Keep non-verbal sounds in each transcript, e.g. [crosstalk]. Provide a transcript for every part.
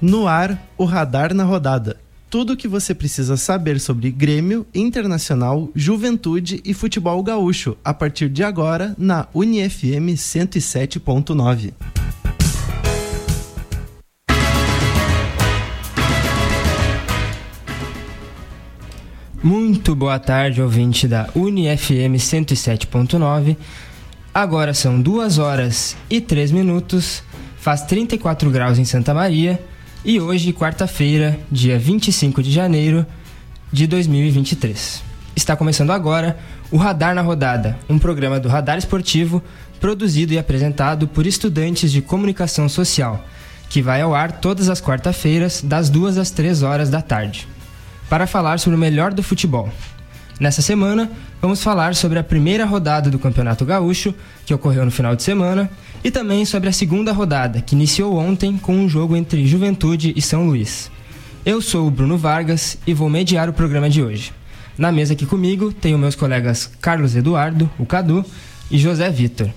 No ar, o Radar na Rodada. Tudo o que você precisa saber sobre Grêmio, Internacional, Juventude e Futebol Gaúcho, a partir de agora, na UniFM 107.9. Muito boa tarde, ouvinte da UniFM 107.9. Agora são 2 horas e 3 minutos, faz 34 graus em Santa Maria e hoje, quarta-feira, dia 25 de janeiro de 2023. Está começando agora o Radar na Rodada, um programa do Radar Esportivo produzido e apresentado por estudantes de comunicação social, que vai ao ar todas as quarta-feiras, das 2 às 3 horas da tarde, para falar sobre o melhor do futebol. Nessa semana, vamos falar sobre a primeira rodada do Campeonato Gaúcho, que ocorreu no final de semana, e também sobre a segunda rodada, que iniciou ontem com um jogo entre Juventude e São Luís. Eu sou o Bruno Vargas e vou mediar o programa de hoje. Na mesa aqui comigo tenho meus colegas Carlos Eduardo, o Cadu, e José Vitor,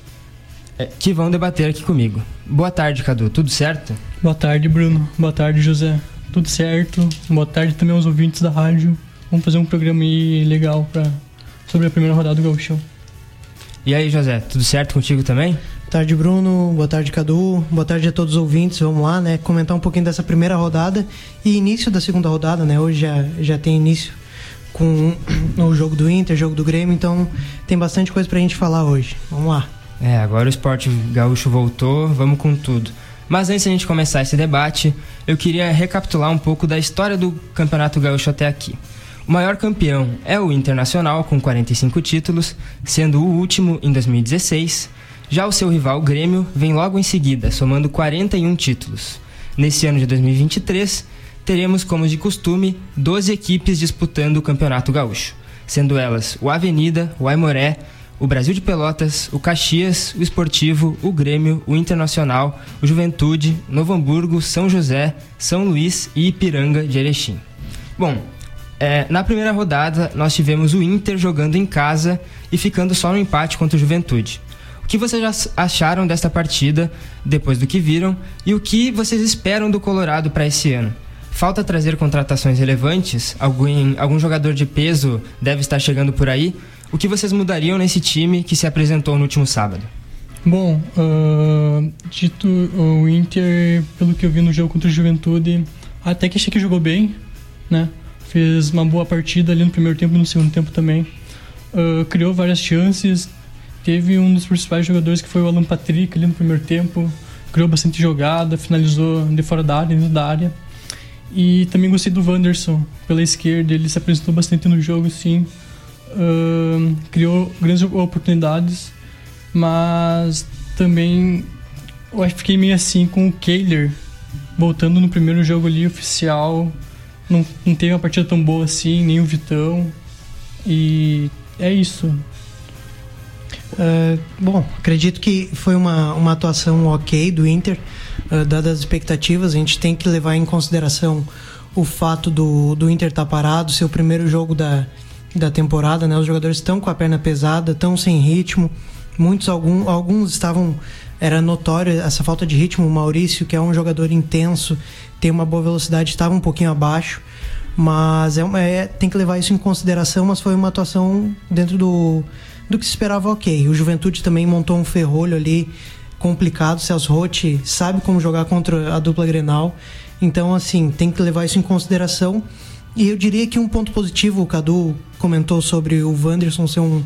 eh, que vão debater aqui comigo. Boa tarde, Cadu, tudo certo? Boa tarde, Bruno. Boa tarde, José. Tudo certo. Boa tarde também aos ouvintes da rádio. Vamos fazer um programa aí legal pra, sobre a primeira rodada do Gauchão. E aí, José, tudo certo contigo também? Boa tarde, Bruno. Boa tarde, Cadu. Boa tarde a todos os ouvintes. Vamos lá, né? Comentar um pouquinho dessa primeira rodada e início da segunda rodada, né? Hoje já, já tem início com o jogo do Inter, jogo do Grêmio, então tem bastante coisa pra gente falar hoje. Vamos lá. É, agora o esporte gaúcho voltou, vamos com tudo. Mas antes de a gente começar esse debate, eu queria recapitular um pouco da história do Campeonato Gaúcho até aqui. O maior campeão é o Internacional, com 45 títulos, sendo o último em 2016. Já o seu rival, o Grêmio, vem logo em seguida, somando 41 títulos. Nesse ano de 2023, teremos, como de costume, 12 equipes disputando o Campeonato Gaúcho, sendo elas o Avenida, o Aimoré, o Brasil de Pelotas, o Caxias, o Esportivo, o Grêmio, o Internacional, o Juventude, Novo Hamburgo, São José, São Luís e Ipiranga de Erechim. Bom, é, na primeira rodada nós tivemos o Inter jogando em casa e ficando só no empate contra o Juventude. O que vocês já acharam desta partida depois do que viram e o que vocês esperam do Colorado para esse ano? Falta trazer contratações relevantes? Algum, algum jogador de peso deve estar chegando por aí? O que vocês mudariam nesse time que se apresentou no último sábado? Bom, uh, dito o Inter, pelo que eu vi no jogo contra o Juventude, até que achei que jogou bem, né? Fez uma boa partida ali no primeiro tempo e no segundo tempo também. Uh, criou várias chances. Teve um dos principais jogadores que foi o Alan Patrick ali no primeiro tempo. Criou bastante jogada, finalizou de fora da área, dentro da área. E também gostei do Wanderson pela esquerda, ele se apresentou bastante no jogo, sim. Uh, criou grandes oportunidades, mas também eu fiquei meio assim com o Kehler voltando no primeiro jogo ali oficial. Não, não teve uma partida tão boa assim, nem o Vitão. E é isso. Uh, bom, acredito que foi uma, uma atuação ok do Inter, uh, dadas as expectativas. A gente tem que levar em consideração o fato do, do Inter estar tá parado, ser o primeiro jogo da, da temporada, né? Os jogadores estão com a perna pesada, estão sem ritmo. Muitos, algum, alguns estavam. Era notório essa falta de ritmo. O Maurício, que é um jogador intenso, tem uma boa velocidade, estava um pouquinho abaixo. Mas é, é, tem que levar isso em consideração, mas foi uma atuação dentro do, do que se esperava ok. O Juventude também montou um ferrolho ali complicado. Celso Rotti sabe como jogar contra a dupla Grenal. Então, assim, tem que levar isso em consideração. E eu diria que um ponto positivo, o Cadu comentou sobre o Wanderson ser um,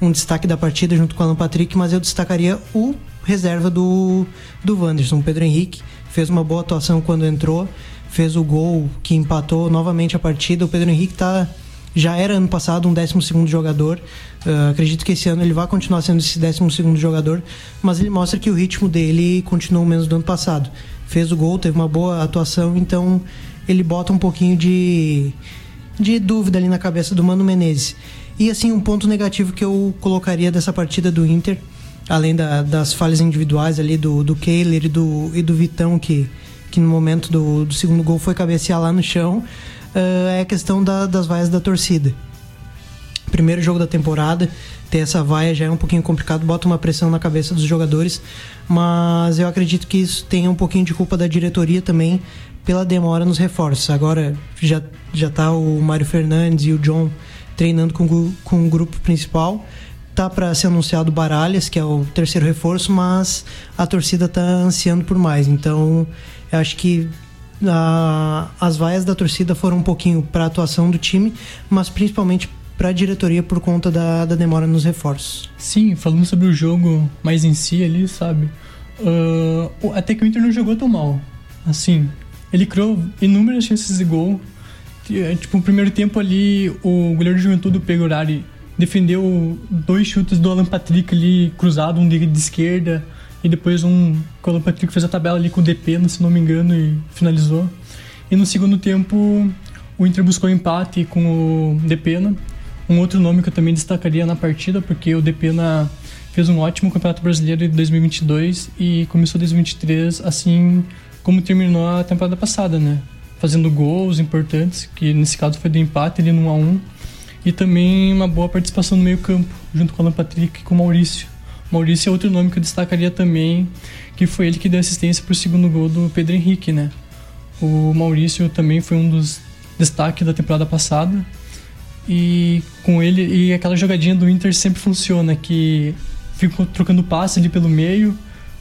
um destaque da partida junto com o Alan Patrick, mas eu destacaria o reserva do, do Wanderson, o Pedro Henrique. Fez uma boa atuação quando entrou, fez o gol que empatou novamente a partida. O Pedro Henrique tá, já era ano passado um 12 jogador. Uh, acredito que esse ano ele vai continuar sendo esse 12 jogador, mas ele mostra que o ritmo dele continuou menos do ano passado. Fez o gol, teve uma boa atuação, então ele bota um pouquinho de, de dúvida ali na cabeça do Mano Menezes. E assim, um ponto negativo que eu colocaria dessa partida do Inter, além da, das falhas individuais ali do, do Kehler e do, e do Vitão, que, que no momento do, do segundo gol foi cabecear lá no chão, uh, é a questão da, das vaias da torcida. primeiro jogo da temporada, ter essa vaia já é um pouquinho complicado, bota uma pressão na cabeça dos jogadores, mas eu acredito que isso tenha um pouquinho de culpa da diretoria também pela demora nos reforços. Agora já já tá o Mário Fernandes e o John treinando com, com o grupo principal. Tá para ser anunciado Baralhas, que é o terceiro reforço, mas a torcida tá ansiando por mais. Então, eu acho que a, as vaias da torcida foram um pouquinho para a atuação do time, mas principalmente para a diretoria por conta da, da demora nos reforços. Sim, falando sobre o jogo mais em si ali, sabe? Uh, até que o Inter não jogou tão mal. Assim, ele criou inúmeras chances de gol. É, tipo, no primeiro tempo ali, o goleiro de Juventude, o Pegorari, defendeu dois chutes do Alan Patrick ali, cruzado, um de, de esquerda, e depois um o Alan Patrick fez a tabela ali com o DP, se não me engano, e finalizou. E no segundo tempo, o Inter buscou empate com o Depena. Um outro nome que eu também destacaria na partida, porque o Depena fez um ótimo Campeonato Brasileiro de 2022 e começou 2023 assim como terminou a temporada passada, né? Fazendo gols importantes, que nesse caso foi do empate ali no 1 a 1 e também uma boa participação no meio-campo, junto com o Alan Patrick e com o Maurício. Maurício é outro nome que eu destacaria também, que foi ele que deu assistência para o segundo gol do Pedro Henrique, né? O Maurício também foi um dos destaques da temporada passada. E com ele, e aquela jogadinha do Inter sempre funciona, que ficam trocando passe ali pelo meio,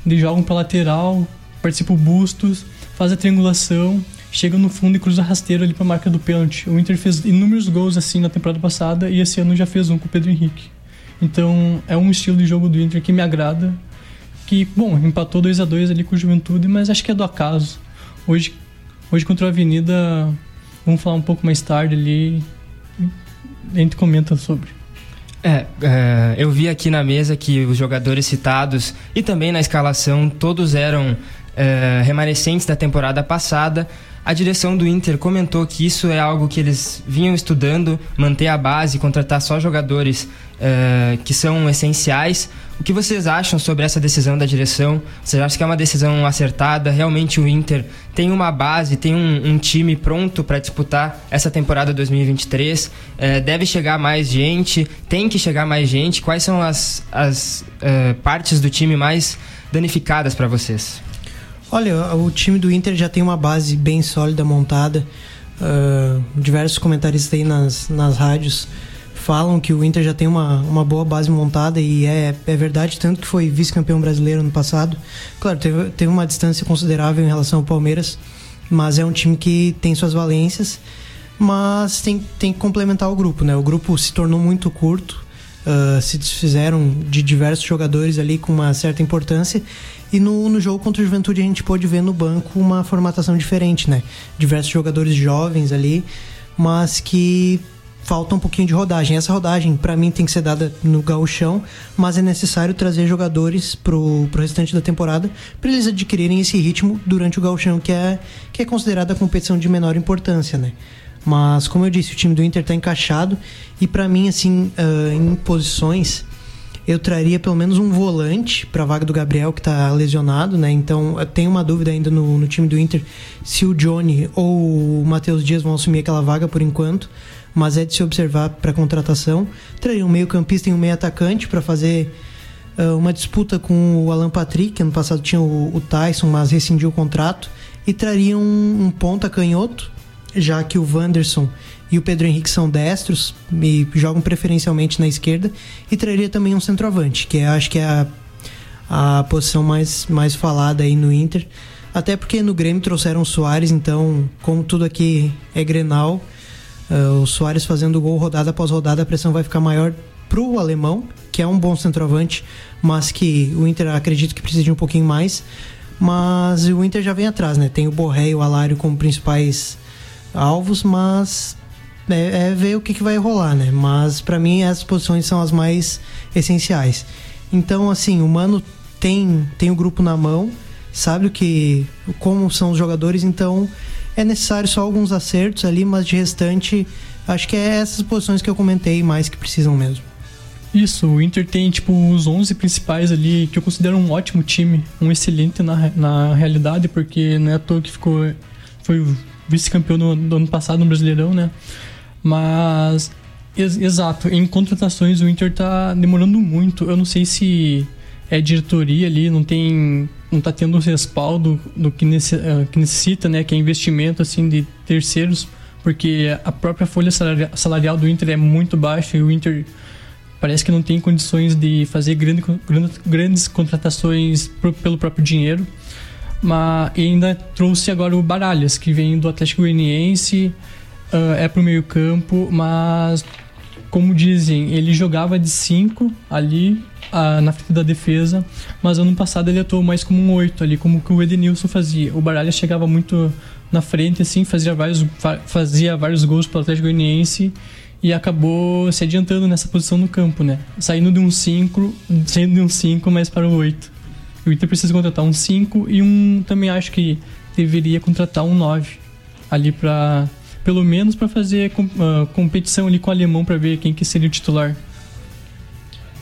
eles jogam para lateral, participa o Bustos, faz a triangulação, chega no fundo e cruza rasteiro ali para a marca do pênalti. O Inter fez inúmeros gols assim na temporada passada e esse ano já fez um com o Pedro Henrique. Então é um estilo de jogo do Inter que me agrada. Que, bom, empatou 2 a 2 ali com o Juventude, mas acho que é do acaso. Hoje, hoje contra a Avenida, vamos falar um pouco mais tarde ali. A gente comenta sobre. É, é, eu vi aqui na mesa que os jogadores citados e também na escalação todos eram é, remanescentes da temporada passada. A direção do Inter comentou que isso é algo que eles vinham estudando, manter a base, contratar só jogadores uh, que são essenciais. O que vocês acham sobre essa decisão da direção? Vocês acham que é uma decisão acertada? Realmente o Inter tem uma base, tem um, um time pronto para disputar essa temporada 2023? Uh, eh, deve chegar mais gente? Tem que chegar mais gente? Quais são as, as uh, partes do time mais danificadas para vocês? Olha, o time do Inter já tem uma base bem sólida montada. Uh, diversos comentaristas aí nas, nas rádios falam que o Inter já tem uma, uma boa base montada e é, é verdade, tanto que foi vice-campeão brasileiro no passado. Claro, teve, teve uma distância considerável em relação ao Palmeiras, mas é um time que tem suas valências, mas tem, tem que complementar o grupo, né? O grupo se tornou muito curto, uh, se desfizeram de diversos jogadores ali com uma certa importância e no, no jogo contra o Juventude a gente pôde ver no banco uma formatação diferente, né? Diversos jogadores jovens ali, mas que falta um pouquinho de rodagem. Essa rodagem, para mim, tem que ser dada no gauchão, mas é necessário trazer jogadores pro, pro restante da temporada para eles adquirirem esse ritmo durante o gauchão, que é, que é considerada a competição de menor importância, né? Mas, como eu disse, o time do Inter está encaixado e para mim, assim, uh, em posições eu traria pelo menos um volante para a vaga do Gabriel, que está lesionado, né? Então, tenho uma dúvida ainda no, no time do Inter se o Johnny ou o Matheus Dias vão assumir aquela vaga por enquanto, mas é de se observar para contratação. Traria um meio-campista e um meio-atacante para fazer uh, uma disputa com o Alan Patrick, ano passado tinha o, o Tyson, mas rescindiu o contrato, e traria um, um ponta canhoto, já que o Wanderson e o Pedro Henrique são destros e jogam preferencialmente na esquerda e traria também um centroavante, que é, acho que é a, a posição mais, mais falada aí no Inter. Até porque no Grêmio trouxeram o Soares, então, como tudo aqui é Grenal, uh, o Soares fazendo gol rodada após rodada, a pressão vai ficar maior pro alemão, que é um bom centroavante, mas que o Inter acredito que precisa de um pouquinho mais. Mas o Inter já vem atrás, né? Tem o Borré e o Alário como principais alvos, mas é, é ver o que, que vai rolar, né? Mas para mim essas posições são as mais essenciais. Então, assim, o Mano tem, tem o grupo na mão, sabe o que como são os jogadores, então é necessário só alguns acertos ali, mas de restante, acho que é essas posições que eu comentei mais que precisam mesmo. Isso, o Inter tem tipo os 11 principais ali, que eu considero um ótimo time, um excelente na, na realidade, porque não é à toa que ficou foi vice-campeão do ano passado no Brasileirão, né? Mas Ex exato. Em contratações, o Inter tá demorando muito. Eu não sei se é diretoria ali, não tem. não tá tendo o respaldo do que, nesse, uh, que necessita, né? Que é investimento assim de terceiros, porque a própria folha salarial do Inter é muito baixa e o Inter parece que não tem condições de fazer grande, grandes contratações pelo próprio dinheiro. Mas ainda trouxe agora o Baralhas, que vem do Atlético Goianiense, uh, é pro meio campo, mas como dizem, ele jogava de 5 ali uh, na frente da defesa, mas ano passado ele atuou mais como um 8 ali, como que o Edenilson fazia. O Baralhas chegava muito na frente, assim, fazia vários, fazia vários gols pro Atlético Goianiense e acabou se adiantando nessa posição no campo, né? Saindo de um 5, saindo de um 5, mas para o 8. O Inter precisa contratar um 5 e um também acho que deveria contratar um 9 ali para pelo menos para fazer uh, competição ali com o alemão para ver quem que seria o titular.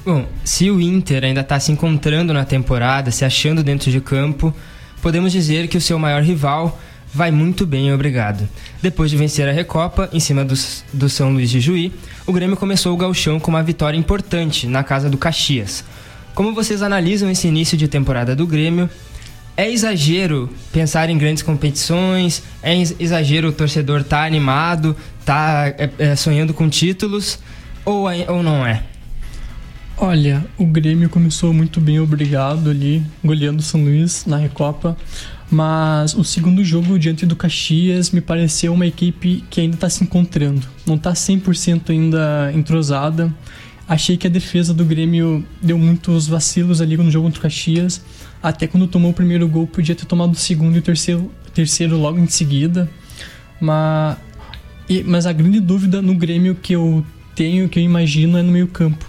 Bom, se o Inter ainda está se encontrando na temporada, se achando dentro de campo, podemos dizer que o seu maior rival vai muito bem, obrigado. Depois de vencer a Recopa em cima do, do São Luís de Juí, o Grêmio começou o gauchão com uma vitória importante na casa do Caxias. Como vocês analisam esse início de temporada do Grêmio? É exagero pensar em grandes competições? É exagero o torcedor estar tá animado, tá é, é, sonhando com títulos? Ou, é, ou não é? Olha, o Grêmio começou muito bem, obrigado ali, goleando o São Luís na Recopa. Mas o segundo jogo diante do Caxias me pareceu uma equipe que ainda está se encontrando. Não está 100% ainda entrosada. Achei que a defesa do Grêmio deu muitos vacilos ali no jogo contra o Caxias. Até quando tomou o primeiro gol, podia ter tomado o segundo e o terceiro, terceiro logo em seguida. Mas, e, mas a grande dúvida no Grêmio que eu tenho, que eu imagino, é no meio campo.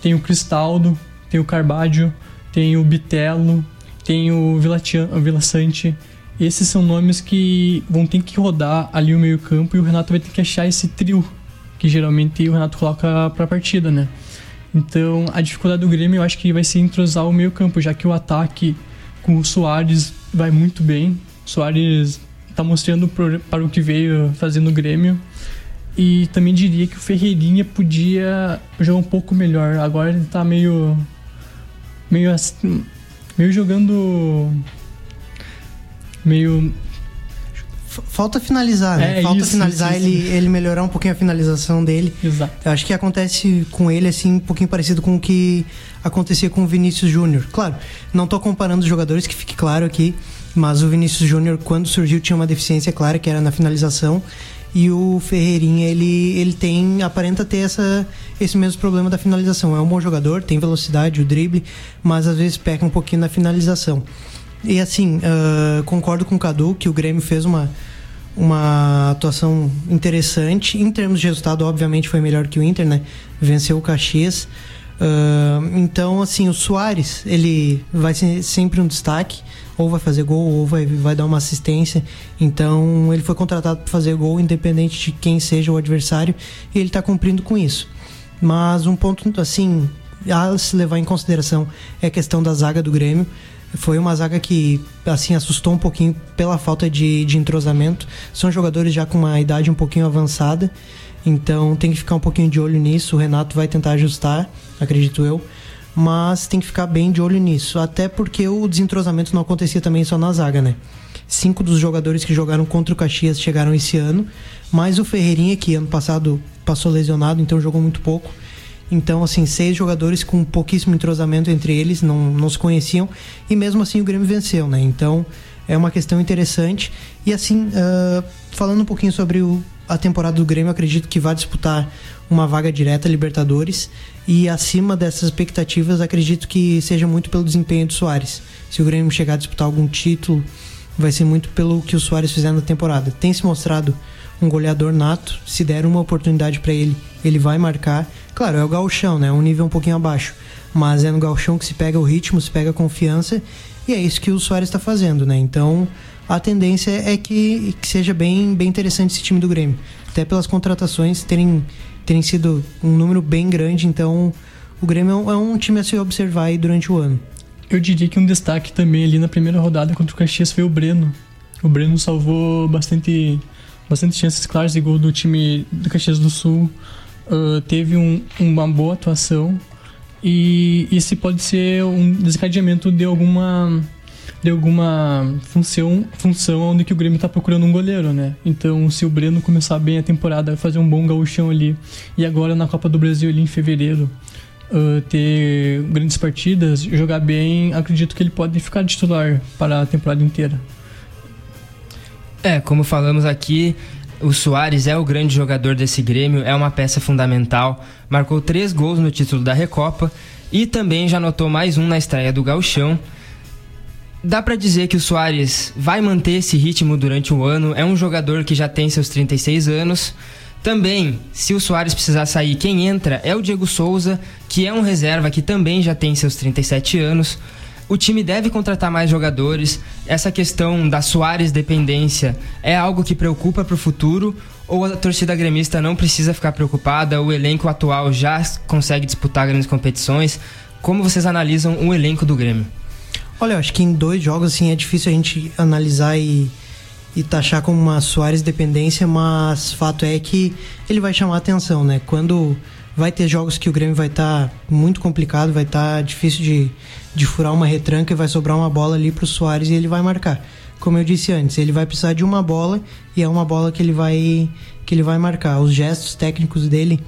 Tem o Cristaldo, tem o Carbadio, tem o Bitelo, tem o Vila Sante. Esses são nomes que vão ter que rodar ali o meio-campo e o Renato vai ter que achar esse trio que geralmente o Renato coloca para a partida, né? Então, a dificuldade do Grêmio eu acho que vai ser entrosar o meio-campo, já que o ataque com o Soares vai muito bem. O Soares está mostrando para o que veio fazendo o Grêmio. E também diria que o Ferreirinha podia jogar um pouco melhor. Agora ele está meio meio assim, meio jogando. meio. Falta finalizar, né? É, Falta isso, finalizar isso, ele, ele melhorar um pouquinho a finalização dele. Exato. Eu acho que acontece com ele, assim, um pouquinho parecido com o que acontecia com o Vinícius Júnior. Claro, não estou comparando os jogadores, que fique claro aqui, mas o Vinícius Júnior, quando surgiu, tinha uma deficiência clara, que era na finalização e o Ferreirinha ele, ele tem aparenta ter essa, esse mesmo problema da finalização. É um bom jogador, tem velocidade, o drible, mas às vezes peca um pouquinho na finalização. E assim, uh, concordo com o Cadu que o Grêmio fez uma, uma atuação interessante. Em termos de resultado, obviamente foi melhor que o Inter, né? Venceu o Caxias. Uh, então, assim, o Soares, ele vai ser sempre um destaque ou vai fazer gol ou vai, vai dar uma assistência. Então ele foi contratado para fazer gol, independente de quem seja o adversário, e ele está cumprindo com isso. Mas um ponto assim a se levar em consideração é a questão da zaga do Grêmio. Foi uma zaga que assim assustou um pouquinho pela falta de, de entrosamento. São jogadores já com uma idade um pouquinho avançada, então tem que ficar um pouquinho de olho nisso. O Renato vai tentar ajustar, acredito eu mas tem que ficar bem de olho nisso. Até porque o desentrosamento não acontecia também só na zaga, né? Cinco dos jogadores que jogaram contra o Caxias chegaram esse ano, mais o Ferreirinha, que ano passado passou lesionado, então jogou muito pouco. Então, assim, seis jogadores com pouquíssimo entrosamento entre eles, não, não se conheciam, e mesmo assim o Grêmio venceu, né? Então, é uma questão interessante. E assim, uh, falando um pouquinho sobre o, a temporada do Grêmio, acredito que vai disputar uma vaga direta Libertadores. E acima dessas expectativas, acredito que seja muito pelo desempenho do Soares. Se o Grêmio chegar a disputar algum título, vai ser muito pelo que o Soares fizer na temporada. Tem se mostrado um goleador nato. Se der uma oportunidade para ele, ele vai marcar. Claro, é o galchão, né? Um nível um pouquinho abaixo. Mas é no galchão que se pega o ritmo, se pega a confiança. E é isso que o Soares está fazendo, né? Então, a tendência é que, que seja bem, bem interessante esse time do Grêmio. Até pelas contratações terem terem sido um número bem grande, então o Grêmio é um time a se observar aí durante o ano. Eu diria que um destaque também ali na primeira rodada contra o Caxias foi o Breno. O Breno salvou bastante, bastante chances claras de gol do time do Caxias do Sul. uh, teve um, uma boa atuação e esse pode ser um desencadeamento de alguma de alguma função, função onde que o Grêmio está procurando um goleiro, né? Então, se o Breno começar bem a temporada, fazer um bom gauchão ali, e agora na Copa do Brasil ali em fevereiro, uh, ter grandes partidas, jogar bem, acredito que ele pode ficar titular para a temporada inteira. É, como falamos aqui, o Soares é o grande jogador desse Grêmio, é uma peça fundamental. Marcou três gols no título da Recopa e também já anotou mais um na estreia do Gauchão. Dá para dizer que o Soares vai manter esse ritmo durante o ano, é um jogador que já tem seus 36 anos. Também, se o Soares precisar sair, quem entra é o Diego Souza, que é um reserva que também já tem seus 37 anos. O time deve contratar mais jogadores. Essa questão da Soares dependência é algo que preocupa para o futuro ou a torcida gremista não precisa ficar preocupada? O elenco atual já consegue disputar grandes competições. Como vocês analisam o elenco do Grêmio? Olha, eu acho que em dois jogos assim é difícil a gente analisar e, e taxar como uma Soares dependência, mas fato é que ele vai chamar atenção, né? Quando vai ter jogos que o Grêmio vai estar tá muito complicado, vai estar tá difícil de, de furar uma retranca e vai sobrar uma bola ali pro Soares e ele vai marcar. Como eu disse antes, ele vai precisar de uma bola e é uma bola que ele vai que ele vai marcar. Os gestos técnicos dele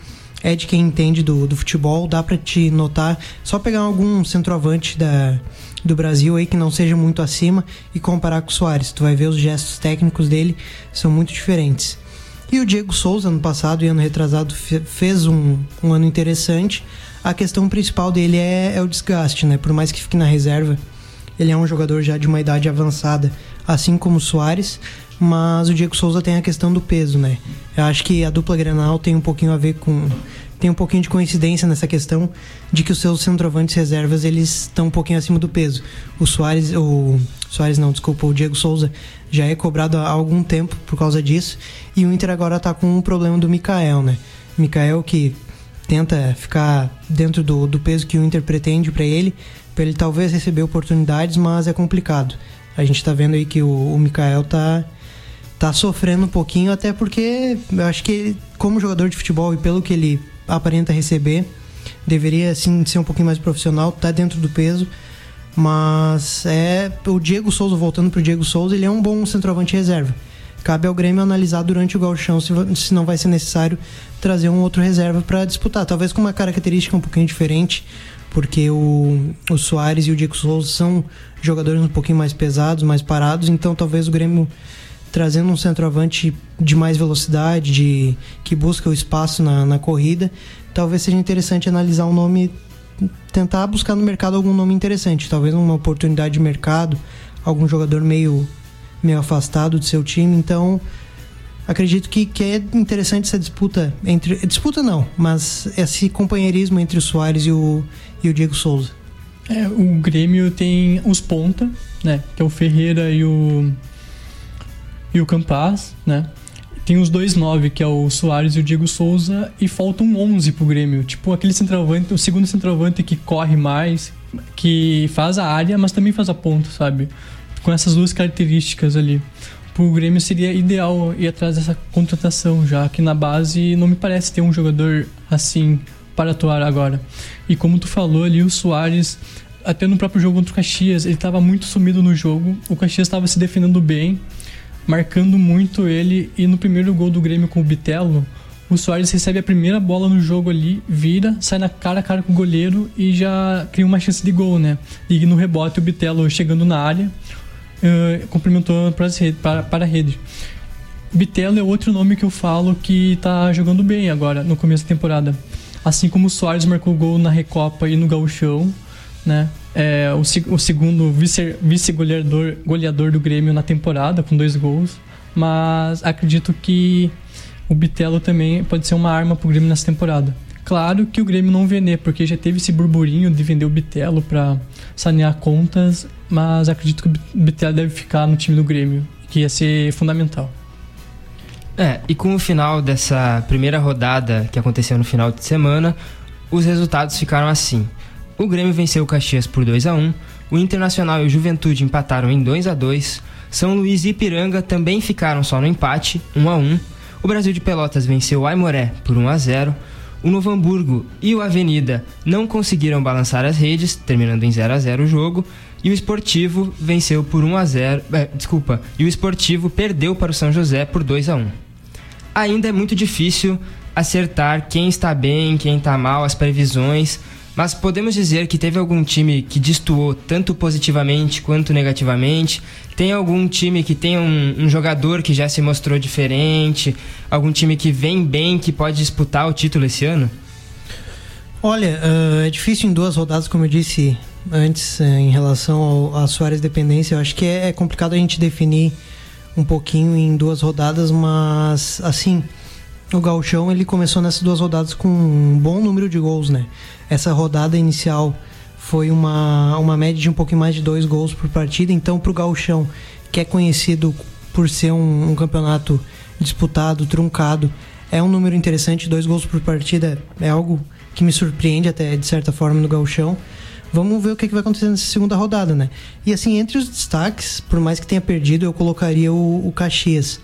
é de quem entende do, do futebol, dá para te notar. Só pegar algum centroavante da do Brasil aí que não seja muito acima e comparar com o Soares. Tu vai ver os gestos técnicos dele são muito diferentes. E o Diego Souza, ano passado e ano retrasado, fez um, um ano interessante. A questão principal dele é, é o desgaste, né? Por mais que fique na reserva, ele é um jogador já de uma idade avançada, assim como o Soares, mas o Diego Souza tem a questão do peso, né? Eu acho que a dupla Grenal tem um pouquinho a ver com tem um pouquinho de coincidência nessa questão de que os seus centroavantes reservas eles estão um pouquinho acima do peso. O Soares, o Soares não, desculpa, o Diego Souza já é cobrado há algum tempo por causa disso e o Inter agora está com um problema do Mikael, né? Mikael que tenta ficar dentro do, do peso que o Inter pretende para ele, para ele talvez receber oportunidades, mas é complicado. A gente está vendo aí que o, o Mikael tá tá sofrendo um pouquinho, até porque eu acho que como jogador de futebol e pelo que ele aparenta receber. Deveria sim ser um pouquinho mais profissional, tá dentro do peso. Mas é o Diego Souza, voltando pro Diego Souza, ele é um bom centroavante reserva. Cabe ao Grêmio analisar durante o gauchão se, se não vai ser necessário trazer um outro reserva para disputar. Talvez com uma característica um pouquinho diferente, porque o, o Soares e o Diego Souza são jogadores um pouquinho mais pesados, mais parados, então talvez o Grêmio trazendo um centroavante de mais velocidade, de que busca o espaço na, na corrida, talvez seja interessante analisar um nome, tentar buscar no mercado algum nome interessante, talvez uma oportunidade de mercado, algum jogador meio, meio afastado do seu time. Então, acredito que, que é interessante essa disputa entre. Disputa não, mas esse companheirismo entre o Soares e o, e o Diego Souza. É, o Grêmio tem os ponta, né? Que é o Ferreira e o e o Campaz, né? Tem os dois nove, que é o Soares e o Diego Souza, e faltam um 11 pro Grêmio. Tipo, aquele centroavante, o segundo centroavante que corre mais, que faz a área, mas também faz a ponta, sabe? Com essas duas características ali. Pro Grêmio seria ideal ir atrás dessa contratação, já que na base não me parece ter um jogador assim para atuar agora. E como tu falou ali, o Soares, até no próprio jogo contra o Caxias, ele estava muito sumido no jogo. O Caxias estava se defendendo bem marcando muito ele. E no primeiro gol do Grêmio com o Bitelo, o Soares recebe a primeira bola no jogo ali, vira, sai na cara a cara com o goleiro e já cria uma chance de gol, né? E no rebote o Bitelo chegando na área, uh, cumprimentou para, para, para a rede. Bitelo é outro nome que eu falo que tá jogando bem agora, no começo da temporada. Assim como o Soares marcou gol na Recopa e no Gauchão, né? É, o, o, segundo vice-goleador vice goleador do Grêmio na temporada, com dois gols. Mas acredito que o Bitelo também pode ser uma arma pro Grêmio nessa temporada. Claro que o Grêmio não vender, porque já teve esse burburinho de vender o Bitelo para sanear contas, mas acredito que o Bitelo deve ficar no time do Grêmio, que ia ser fundamental. É, e com o final dessa primeira rodada que aconteceu no final de semana, os resultados ficaram assim. O Grêmio venceu o Caxias por 2 a 1 o Internacional e o Juventude empataram em 2 a 2 São Luís e Ipiranga também ficaram só no empate, 1 a 1 O Brasil de Pelotas venceu o Aimoré por 1 a 0 o Novo Hamburgo e o Avenida não conseguiram balançar as redes, terminando em 0 a 0 o jogo, e o Esportivo venceu por 1 a 0, é, desculpa, e o Esportivo perdeu para o São José por 2 a 1. Ainda é muito difícil acertar quem está bem, quem está mal, as previsões, mas podemos dizer que teve algum time que destoou tanto positivamente quanto negativamente? Tem algum time que tem um, um, jogador que já se mostrou diferente? Algum time que vem bem, que pode disputar o título esse ano? Olha, uh, é difícil em duas rodadas, como eu disse antes, uh, em relação à Soares dependência. Eu acho que é, é complicado a gente definir um pouquinho em duas rodadas, mas assim o Galchão ele começou nessas duas rodadas com um bom número de gols, né? Essa rodada inicial foi uma, uma média de um pouquinho mais de dois gols por partida, então para o Galchão, que é conhecido por ser um, um, campeonato disputado, truncado, é um número interessante, dois gols por partida é algo que me surpreende até de certa forma no Galchão. Vamos ver o que, que vai acontecer nessa segunda rodada, né? E assim, entre os destaques, por mais que tenha perdido, eu colocaria o, o Caxias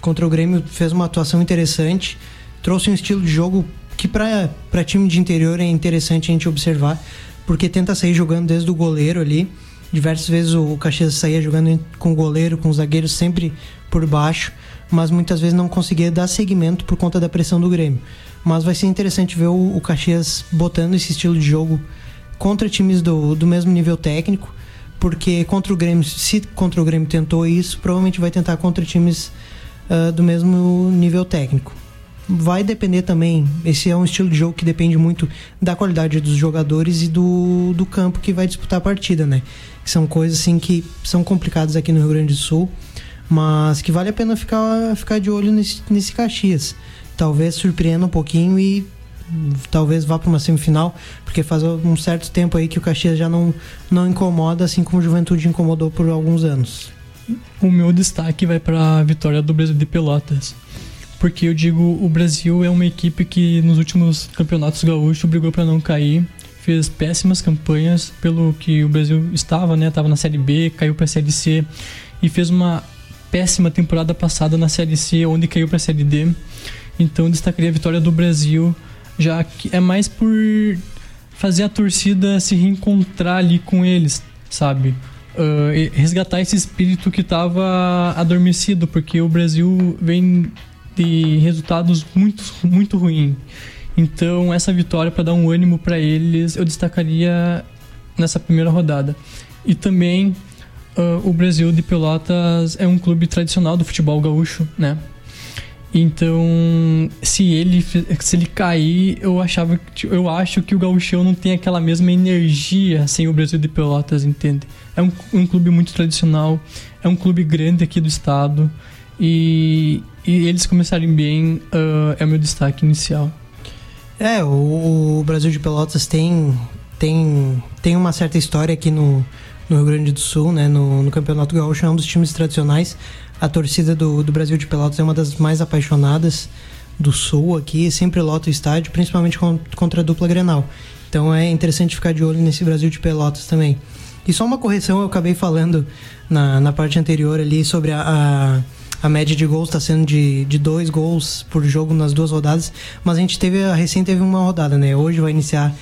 contra o Grêmio fez uma atuação interessante, trouxe um estilo de jogo que para time de interior é interessante a gente observar, porque tenta sair jogando desde o goleiro ali. Diversas vezes o Caxias saía jogando com o goleiro, com os zagueiros sempre por baixo, mas muitas vezes não conseguia dar seguimento por conta da pressão do Grêmio. Mas vai ser interessante ver o, o Caxias botando esse estilo de jogo contra times do, do mesmo nível técnico, porque contra o Grêmio, se contra o Grêmio tentou isso, provavelmente vai tentar contra times uh, do mesmo nível técnico. Vai depender também, esse é um estilo de jogo que depende muito da qualidade dos jogadores e do, do campo que vai disputar a partida, né? São coisas assim que são complicadas aqui no Rio Grande do Sul, mas que vale a pena ficar, ficar de olho nesse, nesse Caxias. Talvez surpreenda um pouquinho e talvez vá para uma semifinal, porque faz um certo tempo aí que o Caxias já não, não incomoda, assim como o Juventude incomodou por alguns anos o meu destaque vai para a vitória do Brasil de Pelotas. Porque eu digo, o Brasil é uma equipe que nos últimos campeonatos gaúchos brigou para não cair, fez péssimas campanhas pelo que o Brasil estava, né? Tava na Série B, caiu para a Série C e fez uma péssima temporada passada na Série C, onde caiu para a Série D. Então destacaria a vitória do Brasil, já que é mais por fazer a torcida se reencontrar ali com eles, sabe? uh, resgatar esse espírito que estava adormecido, porque o Brasil vem de resultados muito, muito ruins. Então, essa vitória, para dar um ânimo para eles, eu destacaria nessa primeira rodada. E também, uh, o Brasil de Pelotas é um clube tradicional do futebol gaúcho, né? Então, se ele se ele cair, eu achava eu acho que o Gauchão não tem aquela mesma energia sem o Brasil de Pelotas, entende? É um, um clube muito tradicional, é um clube grande aqui do estado e, e eles começarem bem uh, é o meu destaque inicial. É, o, o, Brasil de Pelotas tem tem tem uma certa história aqui no, no Rio Grande do Sul, né? No, no Campeonato Gaúcho é um dos times tradicionais a torcida do, do Brasil de Pelotas é uma das mais apaixonadas do Sul aqui, sempre lota o estádio, principalmente contra a dupla Grenal. Então é interessante ficar de olho nesse Brasil de Pelotas também. E só uma correção, eu acabei falando na, na parte anterior ali sobre a, a, a média de gols está sendo de, de dois gols por jogo nas duas rodadas, mas a gente teve, a recém teve uma rodada, né? Hoje vai iniciar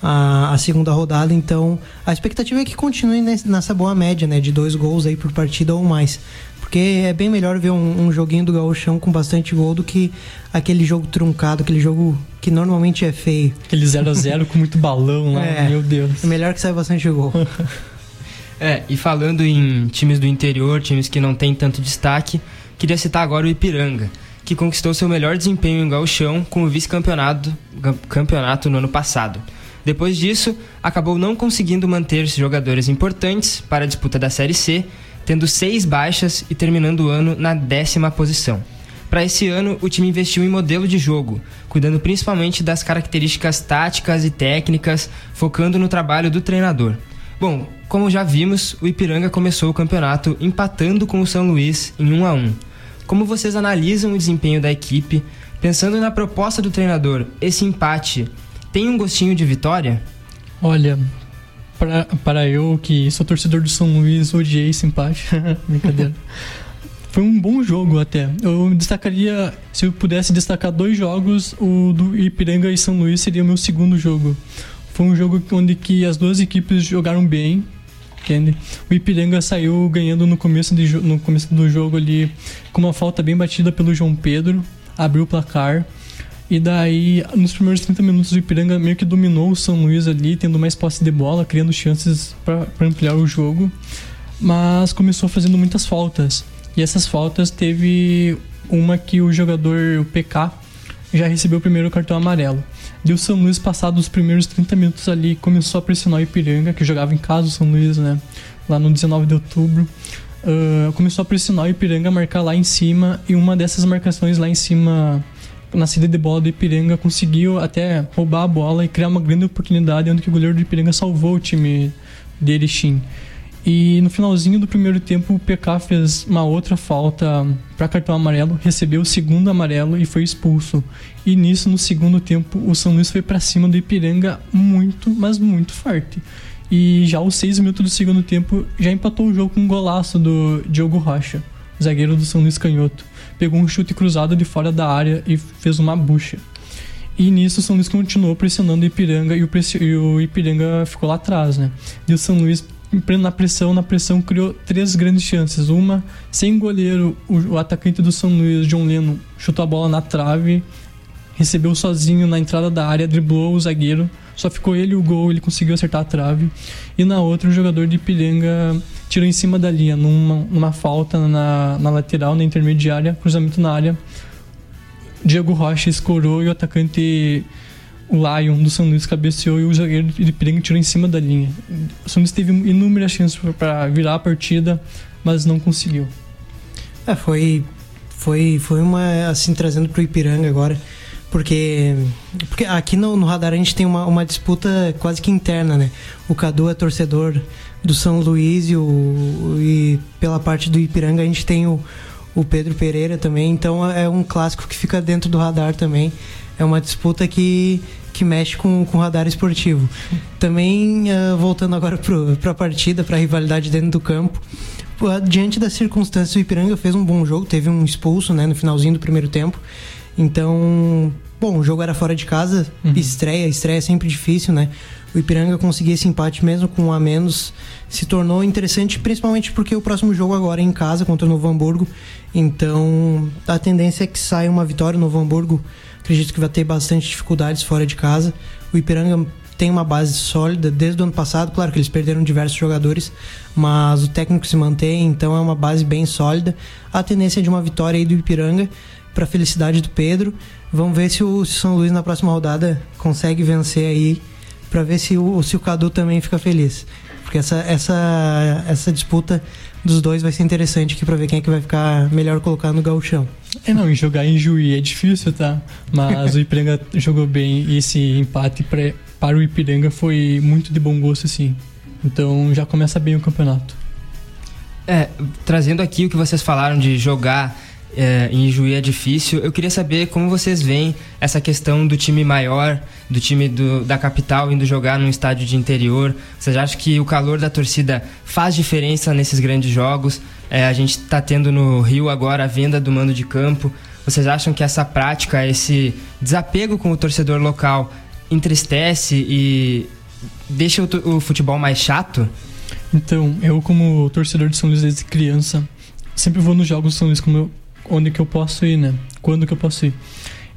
a, a, segunda rodada, então a expectativa é que continue nessa boa média, né? De dois gols aí por partida ou mais. Porque é bem melhor ver um, um joguinho do gauchão com bastante gol do que aquele jogo truncado, aquele jogo que normalmente é feio. Aquele 0x0 com muito balão lá, é, meu Deus. É melhor que saia bastante gol. [laughs] é, e falando em times do interior, times que não tem tanto destaque, queria citar agora o Ipiranga, que conquistou seu melhor desempenho em gauchão com o vice-campeonato campeonato no ano passado. Depois disso, acabou não conseguindo manter jogadores importantes para a disputa da Série C tendo seis baixas e terminando o ano na décima posição. Para esse ano, o time investiu em modelo de jogo, cuidando principalmente das características táticas e técnicas, focando no trabalho do treinador. Bom, como já vimos, o Ipiranga começou o campeonato empatando com o São Luís em 1 a 1. Como vocês analisam o desempenho da equipe, pensando na proposta do treinador, esse empate tem um gostinho de vitória? Olha, para, eu, que sou torcedor do São Luís, odiei esse empate. [laughs] Brincadeira. foi um bom jogo até. Eu destacaria, se eu pudesse destacar dois jogos, o do Ipiranga e São Luís seria o meu segundo jogo. Foi um jogo onde que as duas equipes jogaram bem. Entende? O Ipiranga saiu ganhando no começo, de, no começo do jogo ali com uma falta bem batida pelo João Pedro, abriu o placar. E daí, nos primeiros 30 minutos, o Ipiranga meio que dominou o São Luís ali, tendo mais posse de bola, criando chances para ampliar o jogo. Mas começou fazendo muitas faltas. E essas faltas teve uma que o jogador, o PK, já recebeu o primeiro cartão amarelo. Deu o São Luís, passado os primeiros 30 minutos ali, começou a pressionar o Ipiranga, que jogava em casa o São Luís, né? Lá no 19 de outubro. Uh, começou a pressionar o Ipiranga, marcar lá em cima, e uma dessas marcações lá em cima na saída de bola do Ipiranga conseguiu até roubar a bola e criar uma grande oportunidade onde o goleiro do Ipiranga salvou o time de Erechim. E no finalzinho do primeiro tempo o PK fez uma outra falta para cartão amarelo, recebeu o segundo amarelo e foi expulso. E nisso no segundo tempo o São Luís foi para cima do Ipiranga muito, mas muito forte. E já aos seis minutos do segundo tempo já empatou o jogo com um golaço do Diogo Rocha, zagueiro do São Luís Canhoto pegou um chute cruzado de fora da área e fez uma bucha. E nisso o São Luís continuou pressionando o Ipiranga e o, e o Ipiranga ficou lá atrás, né? E o São Luís, na pressão, na pressão, criou três grandes chances. Uma, sem goleiro, o, atacante do São Luís, John Leno, chutou a bola na trave, recebeu sozinho na entrada da área, driblou o zagueiro, só ficou ele o gol, ele conseguiu acertar a trave. E na outra, o jogador de Ipiranga tirou em cima da linha, numa, numa falta na, na lateral, na intermediária, cruzamento na área. Diego Rocha escorou e o atacante o Lion do São Luís cabeceou e o zagueiro de Ipiranga tirou em cima da linha. O São Luís teve inúmeras chances para virar a partida, mas não conseguiu. É, foi foi foi uma assim trazendo pro Ipiranga agora, porque porque aqui no, no radar a gente tem uma, uma disputa quase que interna, né? O Cadu é torcedor do São Luís e, o, e pela parte do Ipiranga a gente tem o, o Pedro Pereira também. Então é um clássico que fica dentro do radar também. É uma disputa que, que mexe com, com o radar esportivo. Também, uh, voltando agora para a partida, para a rivalidade dentro do campo, diante das circunstâncias, o Ipiranga fez um bom jogo, teve um expulso né, no finalzinho do primeiro tempo. Então, bom, o jogo era fora de casa, uhum. estreia, estreia é sempre difícil, né? o Ipiranga conseguir esse empate mesmo com um a menos se tornou interessante, principalmente porque o próximo jogo agora é em casa contra o Novo Hamburgo. Então a tendência é que saia uma vitória. O Novo Hamburgo acredito que vai ter bastante dificuldades fora de casa. O Ipiranga tem uma base sólida desde o ano passado, claro que eles perderam diversos jogadores, mas o técnico se mantém, então é uma base bem sólida. A tendência é de uma vitória aí do Ipiranga para felicidade do Pedro. Vamos ver se o São Luís na próxima rodada consegue vencer aí para ver se o, se o Cadu também fica feliz. Porque essa, essa, essa disputa dos dois vai ser interessante aqui para ver quem é que vai ficar melhor colocado no gauchão. É, não, jogar em Juí é difícil, tá? Mas o [laughs] Ipiranga jogou bem e esse empate pra, para o Ipiranga foi muito de bom gosto, assim. Então já começa bem o campeonato. É, trazendo aqui o que vocês falaram de jogar é, em Juí é difícil. Eu queria saber como vocês veem essa questão do time maior, do time do, da capital indo jogar num estádio de interior. Vocês acham que o calor da torcida faz diferença nesses grandes jogos? É, a gente está tendo no Rio agora a venda do mando de campo. Vocês acham que essa prática, esse desapego com o torcedor local entristece e deixa o, o futebol mais chato? Então, eu como torcedor de São Luís desde criança, sempre vou nos jogos de São Luís como eu onde que eu posso ir, né? Quando que eu posso ir.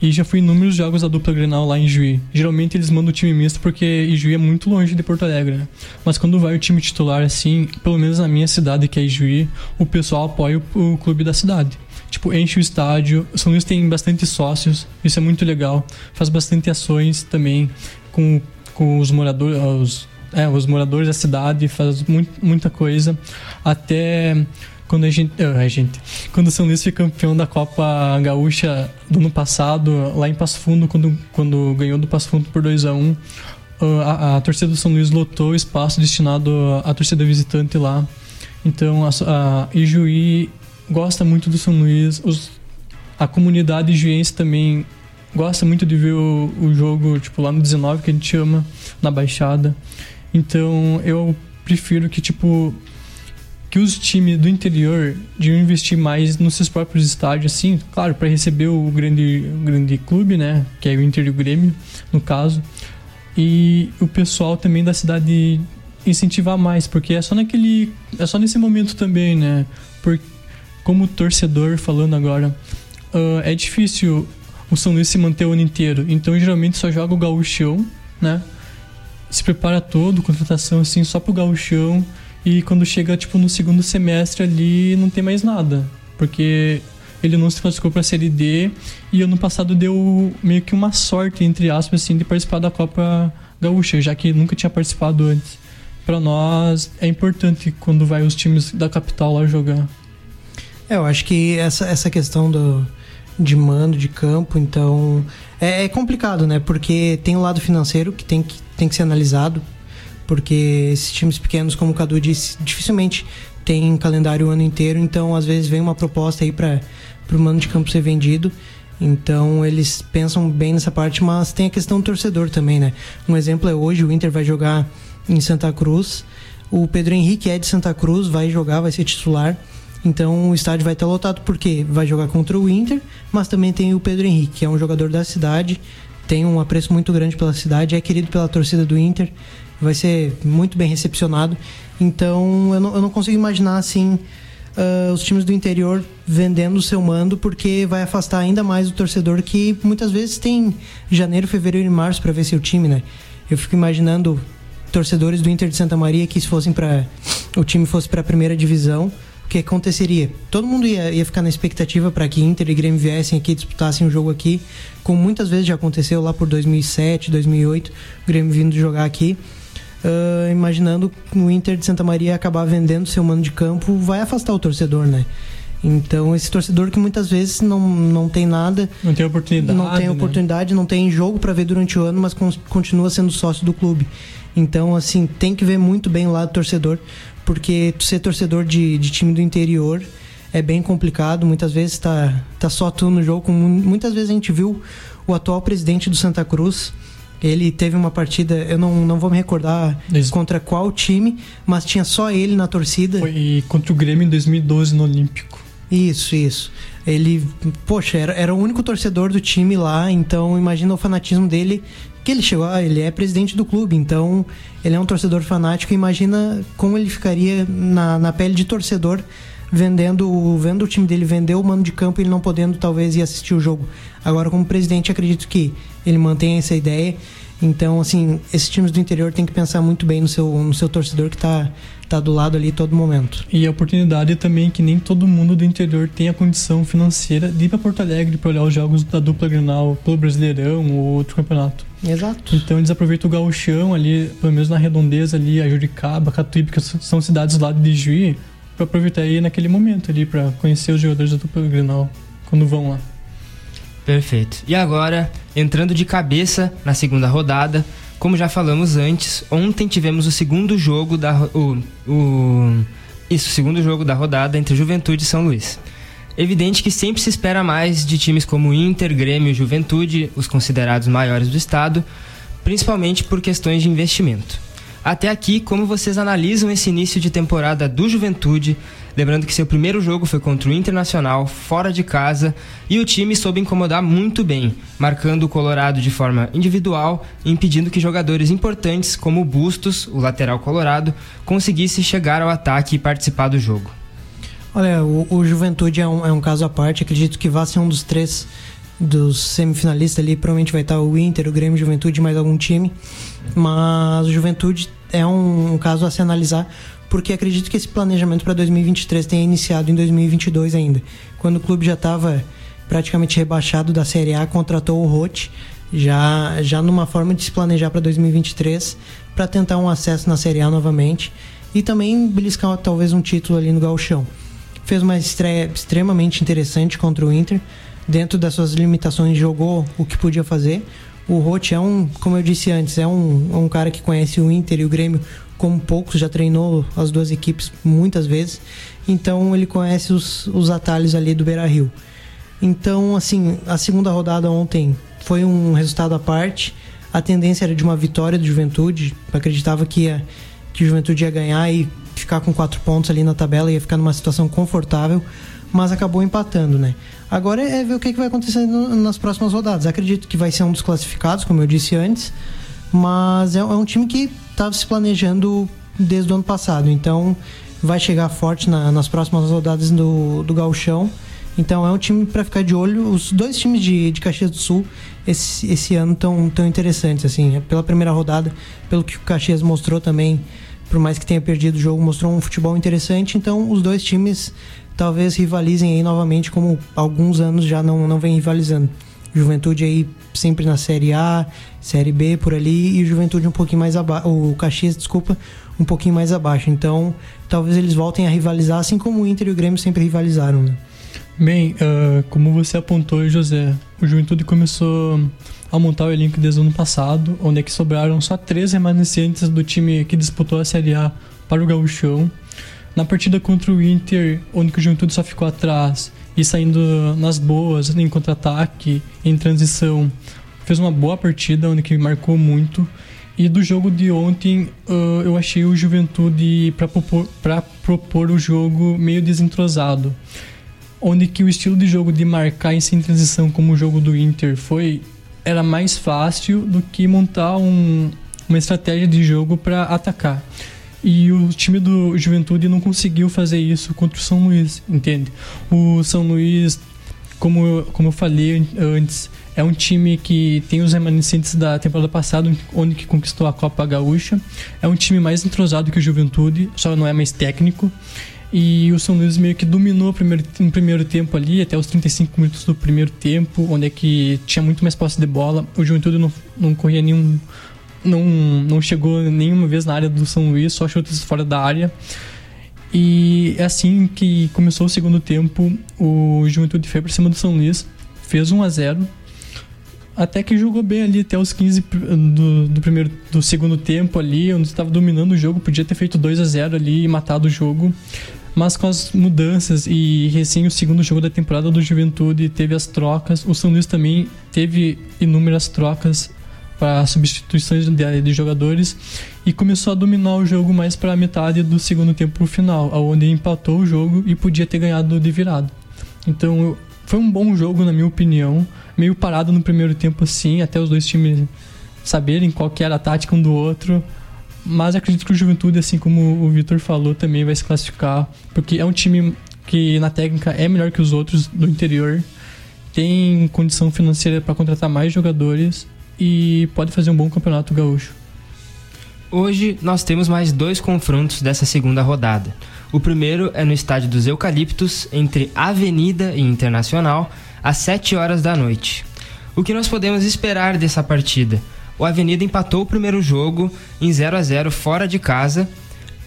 E já fui em inúmeros jogos da dupla Grenal lá em Juí. Geralmente eles mandam o time misto porque Juí é muito longe de Porto Alegre, né? Mas quando vai o time titular assim, pelo menos na minha cidade, que é Juí, o pessoal apoia o, o clube da cidade. Tipo, enche o estádio. São Luís tem bastante sócios, isso é muito legal. Faz bastante ações também com, com os moradores, os, é, os moradores da cidade, faz muito, muita coisa. Até quando a gente, eh, a gente, quando o São Luís foi campeão da Copa Gaúcha do ano passado, lá em Passo Fundo, quando, quando ganhou do Passo Fundo por 2 a 1 um, a, a, torcida do São Luís lotou o espaço destinado à torcida visitante lá. Então a, a Ijuí gosta muito do São Luís, os, a comunidade juiense também gosta muito de ver o, o jogo, tipo, lá no 19, que a gente chama, na Baixada. Então eu prefiro que, tipo, que os times do interior deviam investir mais nos seus próprios estádios, assim, claro, para receber o grande, o grande clube, né? Que é o Inter e o Grêmio, no caso. E o pessoal também da cidade incentivar mais, porque é só naquele. É só nesse momento também, né? Por, como torcedor, falando agora, uh, é difícil o São Luís se manter o ano inteiro. Então geralmente só joga o gauchão, né? Se prepara todo, contratação assim, só pro gauchão e quando chega, tipo, no segundo semestre ali, não tem mais nada. Porque ele não se classificou pra Série D e ano passado deu meio que uma sorte, entre aspas, assim, de participar da Copa Gaúcha, já que nunca tinha participado antes. Para nós é importante quando vai os times da capital lá jogar. É, eu acho que essa, essa questão do, de mando de campo, então é, é complicado, né? Porque tem o lado financeiro que tem que, tem que ser analisado porque esses times pequenos, como o Cadu disse, dificilmente tem calendário o ano inteiro, então às vezes vem uma proposta aí para o mano de campo ser vendido. Então eles pensam bem nessa parte, mas tem a questão do torcedor também, né? Um exemplo é hoje o Inter vai jogar em Santa Cruz. O Pedro Henrique é de Santa Cruz, vai jogar, vai ser titular. Então o estádio vai estar lotado porque vai jogar contra o Inter, mas também tem o Pedro Henrique, que é um jogador da cidade, tem um apreço muito grande pela cidade, é querido pela torcida do Inter vai ser muito bem recepcionado. Então eu não, eu não consigo imaginar assim uh, os times do interior vendendo o seu mando, porque vai afastar ainda mais o torcedor que muitas vezes tem janeiro, fevereiro e março para ver seu time, né? Eu fico imaginando torcedores do Inter de Santa Maria que se fossem para o time fosse para a primeira divisão, o que aconteceria? Todo mundo ia, ia ficar na expectativa para que Inter e Grêmio viessem aqui disputassem o um jogo aqui, como muitas vezes já aconteceu lá por 2007, 2008, o Grêmio vindo jogar aqui uh, imaginando o Inter de Santa Maria acabar vendendo seu mano de campo, vai afastar o torcedor, né? Então, esse torcedor que muitas vezes não, não tem nada. Não tem oportunidade. Não tem né? oportunidade, né? não tem jogo para ver durante o ano, mas continua sendo sócio do clube. Então, assim, tem que ver muito bem o lado torcedor, porque ser torcedor de, de time do interior é bem complicado. Muitas vezes tá, tá só tu no jogo. Muitas vezes a gente viu o atual presidente do Santa Cruz ele teve uma partida, eu não, não vou me recordar Isso. contra qual time, mas tinha só ele na torcida. Foi contra o Grêmio em 2012 no Olímpico. Isso, isso. Ele, poxa, era, era o único torcedor do time lá, então imagina o fanatismo dele. Que ele chegou, ah, ele é presidente do clube, então ele é um torcedor fanático. Imagina como ele ficaria na, na pele de torcedor vendendo, vendo o time dele vender o mano de campo e ele não podendo talvez ir assistir o jogo. Agora, como presidente, acredito que ele mantém essa ideia. Então, assim, esses times do interior têm que pensar muito bem no seu, no seu torcedor que está tá do lado ali todo momento. E a oportunidade também que nem todo mundo do interior tem a condição financeira de ir para Porto Alegre para olhar os jogos da dupla Grenal pelo Brasileirão ou outro campeonato. Exato. Então eles aproveitam o gauchão ali, pelo menos na redondeza ali, a Juricaba, Catuípe, que são cidades do lado de Juí, para aproveitar aí naquele momento ali para conhecer os jogadores da dupla Grenal quando vão lá. Perfeito. E agora, entrando de cabeça na segunda rodada, como já falamos antes, ontem tivemos o segundo jogo da o, o isso, o segundo jogo da rodada entre Juventude e São Luís. Evidente que sempre se espera mais de times como Inter, Grêmio e Juventude, os considerados maiores do estado, principalmente por questões de investimento. Até aqui, como vocês analisam esse início de temporada do Juventude? Lembrando que seu primeiro jogo foi contra o Internacional, fora de casa, e o time soube incomodar muito bem, marcando o Colorado de forma individual e impedindo que jogadores importantes como Bustos, o lateral colorado, conseguissem chegar ao ataque e participar do jogo. Olha, o, o Juventude é um, é um caso à parte, acredito que vai ser um dos três dos semifinalistas ali, provavelmente vai estar o Inter, o Grêmio, Juventude, mais algum time. Mas o Juventude é um, um caso a se analisar, porque acredito que esse planejamento para 2023 tenha iniciado em 2022 ainda, quando o clube já estava praticamente rebaixado da Série A, contratou o Rote, já, já numa forma de se planejar para 2023, para tentar um acesso na Série A novamente e também beliscar talvez um título ali no Gauchão. Fez uma estreia extremamente interessante contra o Inter, dentro das suas limitações, jogou o que podia fazer. O Roth é um, como eu disse antes, é um, um cara que conhece o Inter e o Grêmio como poucos, já treinou as duas equipes muitas vezes, então ele conhece os, os atalhos ali do Beira Rio. Então, assim, a segunda rodada ontem foi um resultado à parte. A tendência era de uma vitória do Juventude. Acreditava que, ia, que o Juventude ia ganhar e ficar com quatro pontos ali na tabela, ia ficar numa situação confortável, mas acabou empatando, né? Agora é ver o que, é que vai acontecer nas próximas rodadas. Acredito que vai ser um dos classificados, como eu disse antes, mas é, é um time que estava se planejando desde o ano passado, então vai chegar forte na, nas próximas rodadas do, do Gauchão. Então é um time para ficar de olho. Os dois times de, de Caxias do Sul esse, esse ano tão, tão interessantes, assim, é pela primeira rodada, pelo que o Caxias mostrou também, por mais que tenha perdido o jogo, mostrou um futebol interessante. Então os dois times talvez rivalizem aí novamente, como alguns anos já não, não vem rivalizando. Juventude aí sempre na Série A, Série B por ali e Juventude um pouquinho mais abaixo, o Caxias, desculpa, um pouquinho mais abaixo. Então, talvez eles voltem a rivalizar assim como o Inter e o Grêmio sempre rivalizaram, né? Bem, uh, como você apontou, José, o Juventude começou a montar o elenco desde o ano passado, onde é que sobraram só três remanescentes do time que disputou a Série A para o Gauchão. Na partida contra o Inter, onde o Juventude só ficou atrás e saindo nas boas, em contra-ataque, em transição, fez uma boa partida, onde que marcou muito. E do jogo de ontem, uh, eu achei o Juventude para propor, propor o jogo meio desentrosado onde que o estilo de jogo de marcar em transição como o jogo do Inter foi era mais fácil do que montar um, uma estratégia de jogo para atacar. E o time do Juventude não conseguiu fazer isso contra o São Luís, entende? O São Luís, como eu, como eu falei antes, é um time que tem os remanescentes da temporada passada, onde que conquistou a Copa Gaúcha. É um time mais entrosado que o Juventude, só não é mais técnico. E o São Luís meio que dominou o primeiro, no primeiro tempo ali, até os 35 minutos do primeiro tempo, onde é que tinha muito mais posse de bola. O Juventude não, não corria nenhum. Não, não chegou nenhuma vez na área do São Luís, só chutes fora da área. E é assim que começou o segundo tempo, o Juventude foi para cima do São Luís, fez 1 a 0 até que jogou bem ali até os 15 do, do primeiro do segundo tempo ali, onde estava dominando o jogo, podia ter feito 2 a 0 ali e matado o jogo. Mas com as mudanças e recém o segundo jogo da temporada do Juventude teve as trocas, o São Luís também teve inúmeras trocas para substituições de, de, jogadores e começou a dominar o jogo mais para a metade do segundo tempo final, onde empatou o jogo e podia ter ganhado de virado. Então foi um bom jogo na minha opinião, meio parado no primeiro tempo assim, até os dois times saberem qual era a tática um do outro. Mas acredito que o Juventude, assim como o Vitor falou, também vai se classificar, porque é um time que na técnica é melhor que os outros do interior, tem condição financeira para contratar mais jogadores e pode fazer um bom campeonato gaúcho. Hoje nós temos mais dois confrontos dessa segunda rodada. O primeiro é no estádio dos Eucaliptos, entre Avenida e Internacional, às 7 horas da noite. O que nós podemos esperar dessa partida? O Avenida empatou o primeiro jogo em 0 a 0 fora de casa.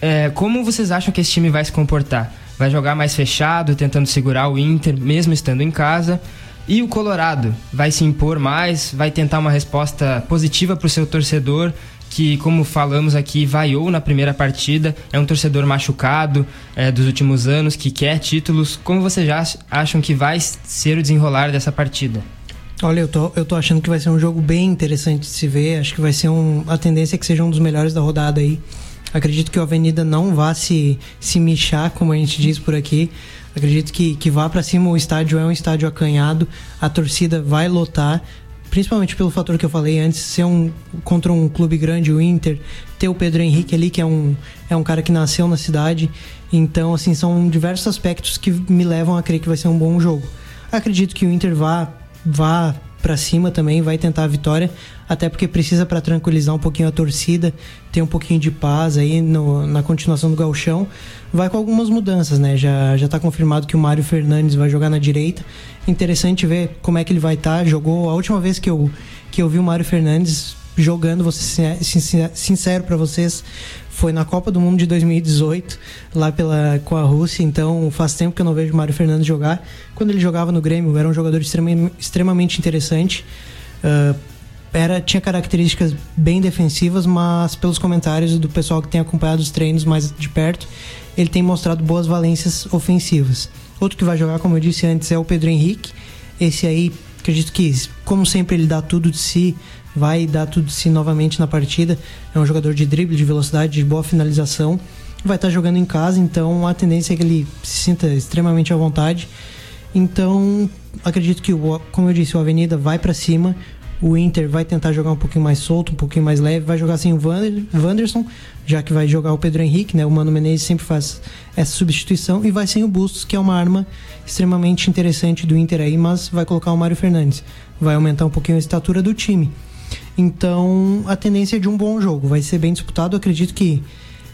É, como vocês acham que esse time vai se comportar? Vai jogar mais fechado, tentando segurar o Inter, mesmo estando em casa? E o Colorado vai se impor mais, vai tentar uma resposta positiva para o seu torcedor, que, como falamos aqui, vaiou na primeira partida, é um torcedor machucado é, dos últimos anos, que quer títulos. Como vocês já acham que vai ser o desenrolar dessa partida? Olha, eu tô, eu tô achando que vai ser um jogo bem interessante de se ver. Acho que vai ser um. A tendência é que seja um dos melhores da rodada aí. Acredito que o Avenida não vá se, se michar, como a gente diz por aqui. Acredito que, que vá para cima. O estádio é um estádio acanhado. A torcida vai lotar. Principalmente pelo fator que eu falei antes, ser um contra um clube grande, o Inter, ter o Pedro Henrique ali, que é um, é um cara que nasceu na cidade. Então, assim, são diversos aspectos que me levam a crer que vai ser um bom jogo. Acredito que o Inter vá vá para cima também, vai tentar a vitória, até porque precisa para tranquilizar um pouquinho a torcida, ter um pouquinho de paz aí no, na continuação do galchão. Vai com algumas mudanças, né? Já já tá confirmado que o Mário Fernandes vai jogar na direita. Interessante ver como é que ele vai estar. Tá. Jogou a última vez que eu que eu vi o Mário Fernandes jogando, vou ser sincero para vocês, foi na Copa do Mundo de 2018, lá pela, com a Rússia, então faz tempo que eu não vejo o Mário Fernandes jogar. Quando ele jogava no Grêmio, era um jogador extremamente, interessante. Uh, era, tinha características bem defensivas, mas pelos comentários do pessoal que tem acompanhado os treinos mais de perto, ele tem mostrado boas valências ofensivas. Outro que vai jogar, como eu disse antes, é o Pedro Henrique. Esse aí, acredito que, como sempre, ele dá tudo de si, vai dar tudo de si novamente na partida. É um jogador de drible, de velocidade, de boa finalização. vai estar jogando em casa, então a tendência é que ele se sinta extremamente à vontade. Então, acredito que, como eu disse, o Avenida vai para cima, o Inter vai tentar jogar um pouquinho mais solto, um pouquinho mais leve, vai jogar sem o Vander, Wanderson, já que vai jogar o Pedro Henrique, né? O Mano Menezes sempre faz essa substituição e vai sem o Bustos, que é uma arma extremamente interessante do Inter aí, mas vai colocar o Mário Fernandes. Vai aumentar um pouquinho a estatura do time. Então, a tendência é de um bom jogo, vai ser bem disputado, acredito que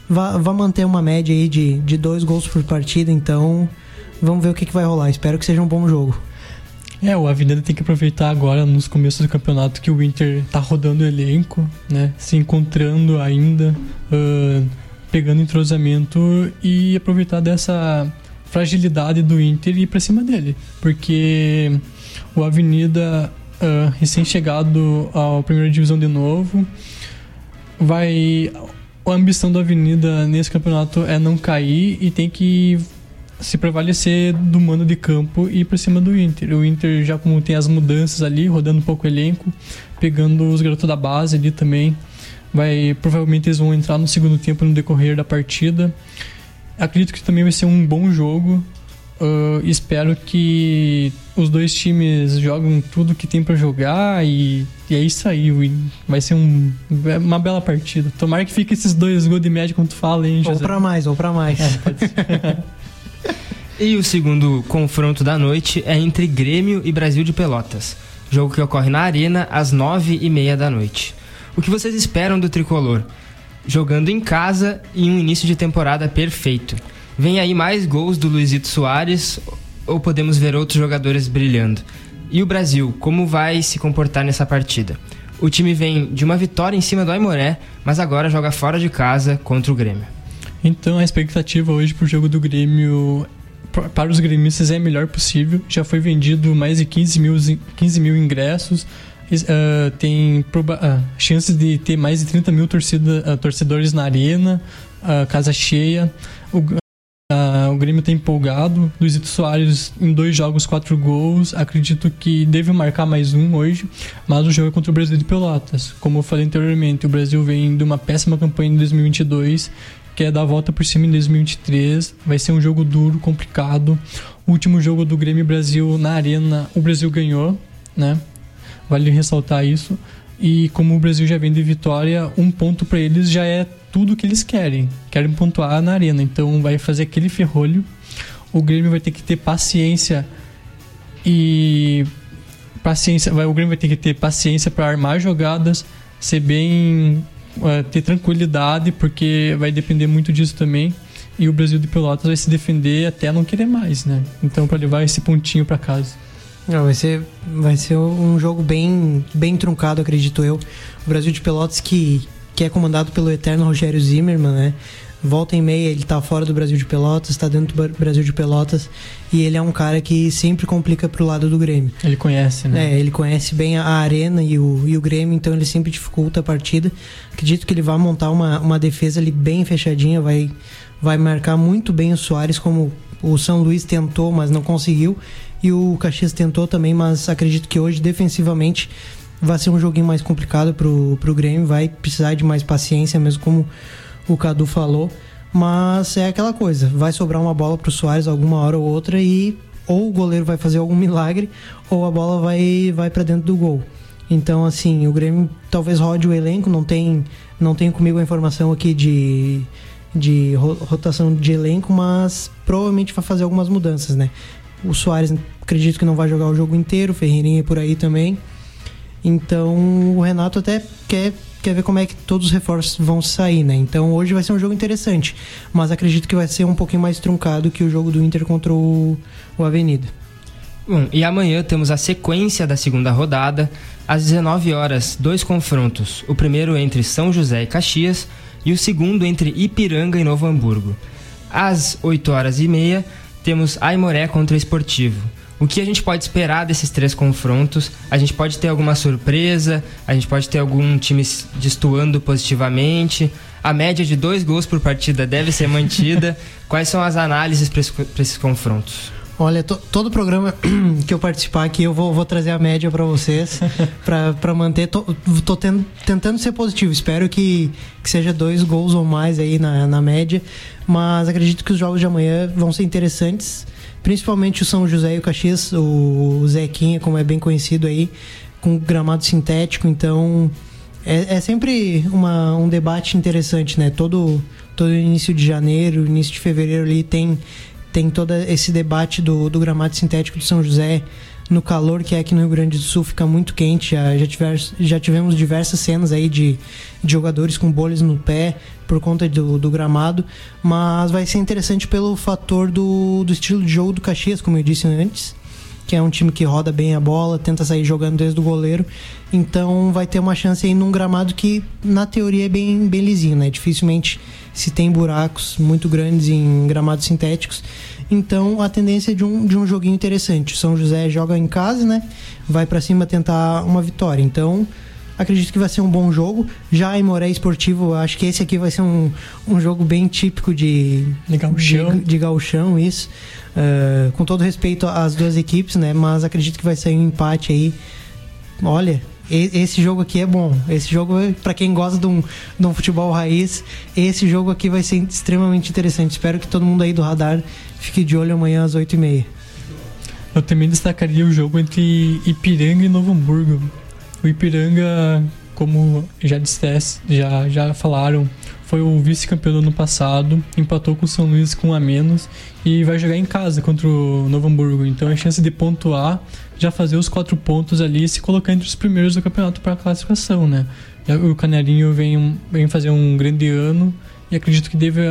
vai manter uma média aí de, de dois gols por partida, então vamos ver o que, que vai rolar. Espero que seja um bom jogo. É, o Avenida tem que aproveitar agora nos começos do campeonato que o Inter tá rodando o elenco, né? Se encontrando ainda, uh, pegando entrosamento e aproveitar dessa fragilidade do Inter e ir pra cima dele. Porque o Avenida, uh, recém-chegado à primeira divisão de novo, vai. A ambição da Avenida nesse campeonato é não cair e tem que se prevalecer do mano de campo e ir pra cima do Inter. O Inter já como tem as mudanças ali, rodando um pouco o elenco, pegando os garotos da base ali também. Vai, provavelmente eles vão entrar no segundo tempo no decorrer da partida. Acredito que também vai ser um bom jogo. Uh, espero que os dois times jogam tudo que tem para jogar e, e, é isso aí. Vai ser um, é uma bela partida. Tomara que fique esses dois gols de média, como tu fala, hein, José? Ou pra mais, ou pra mais. É, [laughs] E o segundo confronto da noite é entre Grêmio e Brasil de Pelotas. Jogo que ocorre na Arena às nove e meia da noite. O que vocês esperam do tricolor? Jogando em casa e um início de temporada perfeito. Vem aí mais gols do Luizito Soares ou podemos ver outros jogadores brilhando? E o Brasil, como vai se comportar nessa partida? O time vem de uma vitória em cima do Aimoré, mas agora joga fora de casa contra o Grêmio. Então a expectativa hoje pro jogo do Grêmio para os gremistas é a melhor possível. Já foi vendido mais de 15 mil, 15 mil ingressos. Uh, tem uh, chances de ter mais de 30 mil torcida, uh, torcedores na arena, casa cheia. O, o Grêmio está empolgado. Luizito Soares em dois jogos, quatro gols. Acredito que deve marcar mais um hoje. Mas o jogo é contra o Brasil de Pelotas. Como eu falei anteriormente, o Brasil vem de uma péssima campanha em 2022 quer dar a volta por cima em 2023. Vai ser um jogo duro, complicado. O último jogo do Grêmio Brasil na Arena, o Brasil ganhou, né? Vale ressaltar isso. E como o Brasil já vem de vitória, um ponto para eles já é tudo que eles querem. Querem pontuar na Arena. Então vai fazer aquele ferrolho. O Grêmio vai ter que ter paciência e paciência, vai, o Grêmio vai ter que ter paciência para armar jogadas, ser bem uh, ter tranquilidade, porque vai depender muito disso também. E o Brasil de Pelotas vai se defender até não querer mais, né? Então, para levar esse pontinho para casa. Não, vai ser, vai ser um jogo bem, bem truncado, acredito eu. O Brasil de Pelotas que, que é comandado pelo eterno Rogério Zimmermann, né? Volta e meia ele tá fora do Brasil de Pelotas, está dentro do Brasil de Pelotas e ele é um cara que sempre complica pro lado do Grêmio. Ele conhece, né? É, ele conhece bem a arena e o, e o Grêmio, então ele sempre dificulta a partida. Acredito que ele vai montar uma, uma defesa ali bem fechadinha, vai, vai marcar muito bem o Soares, como o São Luís tentou, mas não conseguiu. E o Caxias tentou também, mas acredito que hoje, defensivamente, vai ser um joguinho mais complicado pro, pro Grêmio, vai precisar de mais paciência, mesmo como o Cadu falou. Mas é aquela coisa, vai sobrar uma bola pro Soares alguma hora ou outra e ou o goleiro vai fazer algum milagre ou a bola vai, vai para dentro do gol. Então, assim, o Grêmio talvez rode o elenco, não tem, não tem comigo a informação aqui de, de rotação de elenco, mas provavelmente vai fazer algumas mudanças, né? O Soares acredito que não vai jogar o jogo inteiro, Ferreirinha por aí também. Então, o Renato até quer quer ver como é que todos os reforços vão sair, né? Então hoje vai ser um jogo interessante, mas acredito que vai ser um pouquinho mais truncado que o jogo do Inter contra o, o Avenida. Bom, e amanhã temos a sequência da segunda rodada. Às 19 horas, dois confrontos. O primeiro entre São José e Caxias e o segundo entre Ipiranga e Novo Hamburgo. Às 8 horas e meia, temos Aimoré contra Esportivo. O que a gente pode esperar desses três confrontos? A gente pode ter alguma surpresa? A gente pode ter algum time destoando positivamente? A média de dois gols por partida deve ser mantida? [laughs] Quais são as análises para esses confrontos? Olha, to, todo programa [clears throat] que eu participar aqui, eu vou, vou trazer a média para vocês, [laughs] para manter. Tô, tô tendo, tentando ser positivo. Espero que, que seja dois gols ou mais aí na, na média. Mas acredito que os jogos de amanhã vão ser interessantes. Principalmente o São José e o Caxias, o Zequinha, como é bem conhecido aí, com gramado sintético. Então, é, é sempre uma, um debate interessante, né? Todo, todo início de janeiro, início de fevereiro ali tem tem todo esse debate do, do gramado sintético de São José no calor que é aqui no Rio Grande do Sul fica muito quente já, já, tiver, já tivemos diversas cenas aí de, de jogadores com bolhas no pé por conta do, do gramado mas vai ser interessante pelo fator do, do estilo de jogo do Caxias como eu disse antes que é um time que roda bem a bola, tenta sair jogando desde o goleiro. Então vai ter uma chance aí num gramado que, na teoria, é bem, bem lisinho, né? Dificilmente se tem buracos muito grandes em gramados sintéticos. Então a tendência é de um, de um joguinho interessante. São José joga em casa, né? Vai para cima tentar uma vitória. Então acredito que vai ser um bom jogo. Já em Moré Esportivo, acho que esse aqui vai ser um, um jogo bem típico de, de gauchão. De, de gauchão, isso. Uh, com todo respeito às duas equipes, né? Mas acredito que vai sair um empate aí. Olha, esse jogo aqui é bom. Esse jogo, para quem gosta de um, de um futebol raiz, esse jogo aqui vai ser extremamente interessante. Espero que todo mundo aí do radar fique de olho amanhã às 8h30. Eu também destacaria o jogo entre Ipiranga e Novo Hamburgo. O Ipiranga, como já disseste, já, já falaram, foi o vice-campeão do ano passado, empatou com o São Luís com um a menos e vai jogar em casa contra o Novo Hamburgo. Então a chance de pontuar, já fazer os quatro pontos ali e se colocar entre os primeiros do campeonato para a classificação, né? O Canarinho vem, vem fazer um grande ano e acredito que deve,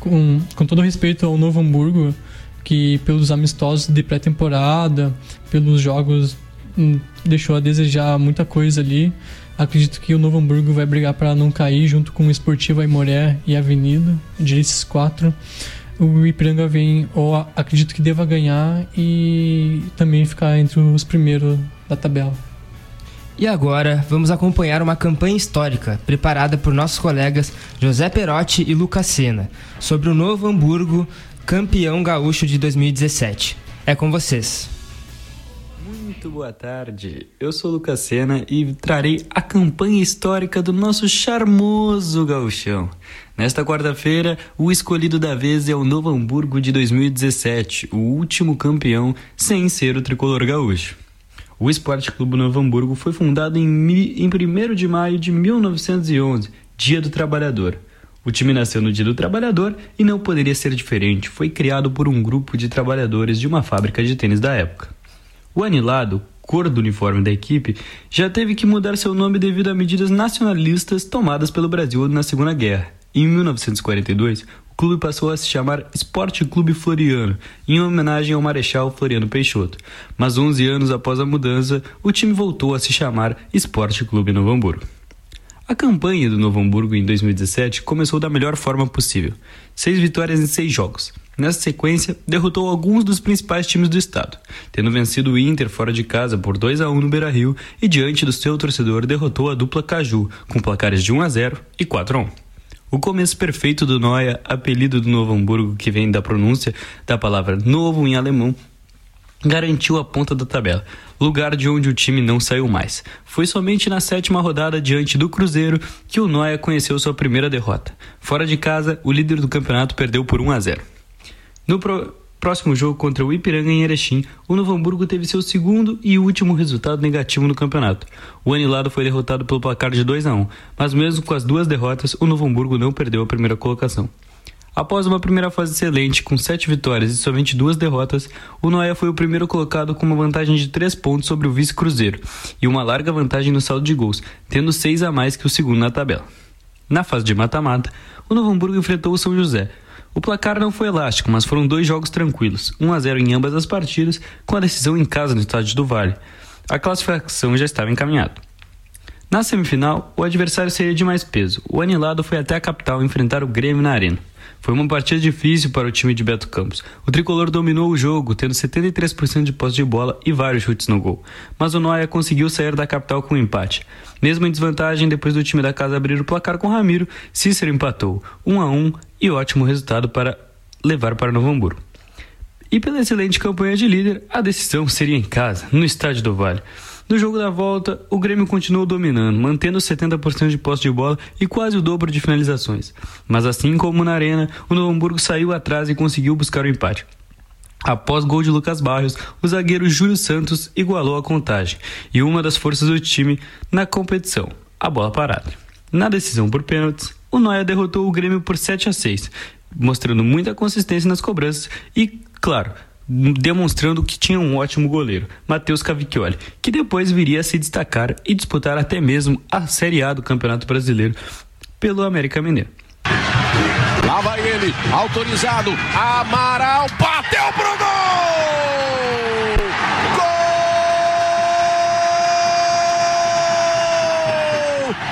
com, com todo respeito ao Novo Hamburgo, que pelos amistosos de pré-temporada, pelos jogos, hum, deixou a desejar muita coisa ali. Acredito que o Novo Hamburgo vai brigar para não cair junto com o Esportivo Aimoré e Avenida, diria esses quatro. O Ipiranga vem, ou acredito que deva ganhar e também ficar entre os primeiros da tabela. E agora, vamos acompanhar uma campanha histórica preparada por nossos colegas José Perotti e Lucas Sena sobre o Novo Hamburgo, campeão gaúcho de 2017. É com vocês. Muito boa tarde, eu sou Lucas Sena e trarei a campanha histórica do nosso charmoso gauchão. Nesta quarta-feira, o escolhido da vez é o Novo Hamburgo de 2017, o último campeão sem ser o tricolor gaúcho. O Esporte Clube Novo Hamburgo foi fundado em, em 1 de maio de 1911, Dia do Trabalhador. O time nasceu no Dia do Trabalhador e não poderia ser diferente, foi criado por um grupo de trabalhadores de uma fábrica de tênis da época. O anilado, cor do uniforme da equipe, já teve que mudar seu nome devido a medidas nacionalistas tomadas pelo Brasil na Segunda Guerra. Em 1942, o clube passou a se chamar Esporte Clube Floriano, em homenagem ao Marechal Floriano Peixoto. Mas 11 anos após a mudança, o time voltou a se chamar Esporte Clube Novo Hamburgo. A campanha do Novo Hamburgo em 2017 começou da melhor forma possível. Seis vitórias em seis jogos. Nessa sequência, derrotou alguns dos principais times do estado, tendo vencido o Inter fora de casa por 2 a 1 no Beira-Rio e diante do seu torcedor derrotou a dupla Caju com placares de 1 a 0 e 4 a 1. O começo perfeito do Noia, apelido do Novo Hamburgo que vem da pronúncia da palavra novo em alemão, garantiu a ponta da tabela, lugar de onde o time não saiu mais. Foi somente na sétima rodada diante do Cruzeiro que o Noia conheceu sua primeira derrota. Fora de casa, o líder do campeonato perdeu por 1 a 0. No pro próximo jogo contra o Ipiranga em Erechim, o Novo Hamburgo teve seu segundo e último resultado negativo no campeonato. O Anilado foi derrotado pelo placar de 2 a 1, mas mesmo com as duas derrotas, o Novo Hamburgo não perdeu a primeira colocação. Após uma primeira fase excelente, com sete vitórias e somente duas derrotas, o Noé foi o primeiro colocado com uma vantagem de três pontos sobre o vice-cruzeiro e uma larga vantagem no saldo de gols, tendo seis a mais que o segundo na tabela. Na fase de mata-mata, o Novo Hamburgo enfrentou o São José, o placar não foi elástico, mas foram dois jogos tranquilos, 1 a 0 em ambas as partidas, com a decisão em casa no estádio do Vale. A classificação já estava encaminhada. Na semifinal, o adversário seria de mais peso. O Anilado foi até a capital enfrentar o Grêmio na Arena. Foi uma partida difícil para o time de Beto Campos. O tricolor dominou o jogo, tendo 73% de posse de bola e vários chutes no gol. Mas o Noia conseguiu sair da capital com um empate. Mesmo em desvantagem, depois do time da casa abrir o placar com Ramiro, Cícero empatou 1 a 1 e ótimo resultado para levar para Novo Hamburgo. E pela excelente campanha de líder, a decisão seria em casa, no Estádio do Vale. No jogo da volta, o Grêmio continuou dominando, mantendo 70% de posse de bola e quase o dobro de finalizações. Mas assim como na Arena, o Novo Hamburgo saiu atrás e conseguiu buscar o empate. Após gol de Lucas Barrios, o zagueiro Júlio Santos igualou a contagem e uma das forças do time na competição, a bola parada. Na decisão por pênaltis, o Noia derrotou o Grêmio por 7 a 6, mostrando muita consistência nas cobranças e, claro, demonstrando que tinha um ótimo goleiro, Matheus Cavicchioli, que depois viria a se destacar e disputar até mesmo a Série A do Campeonato Brasileiro pelo América Mineiro. Lá vai ele, autorizado, Amaral bateu pro gol!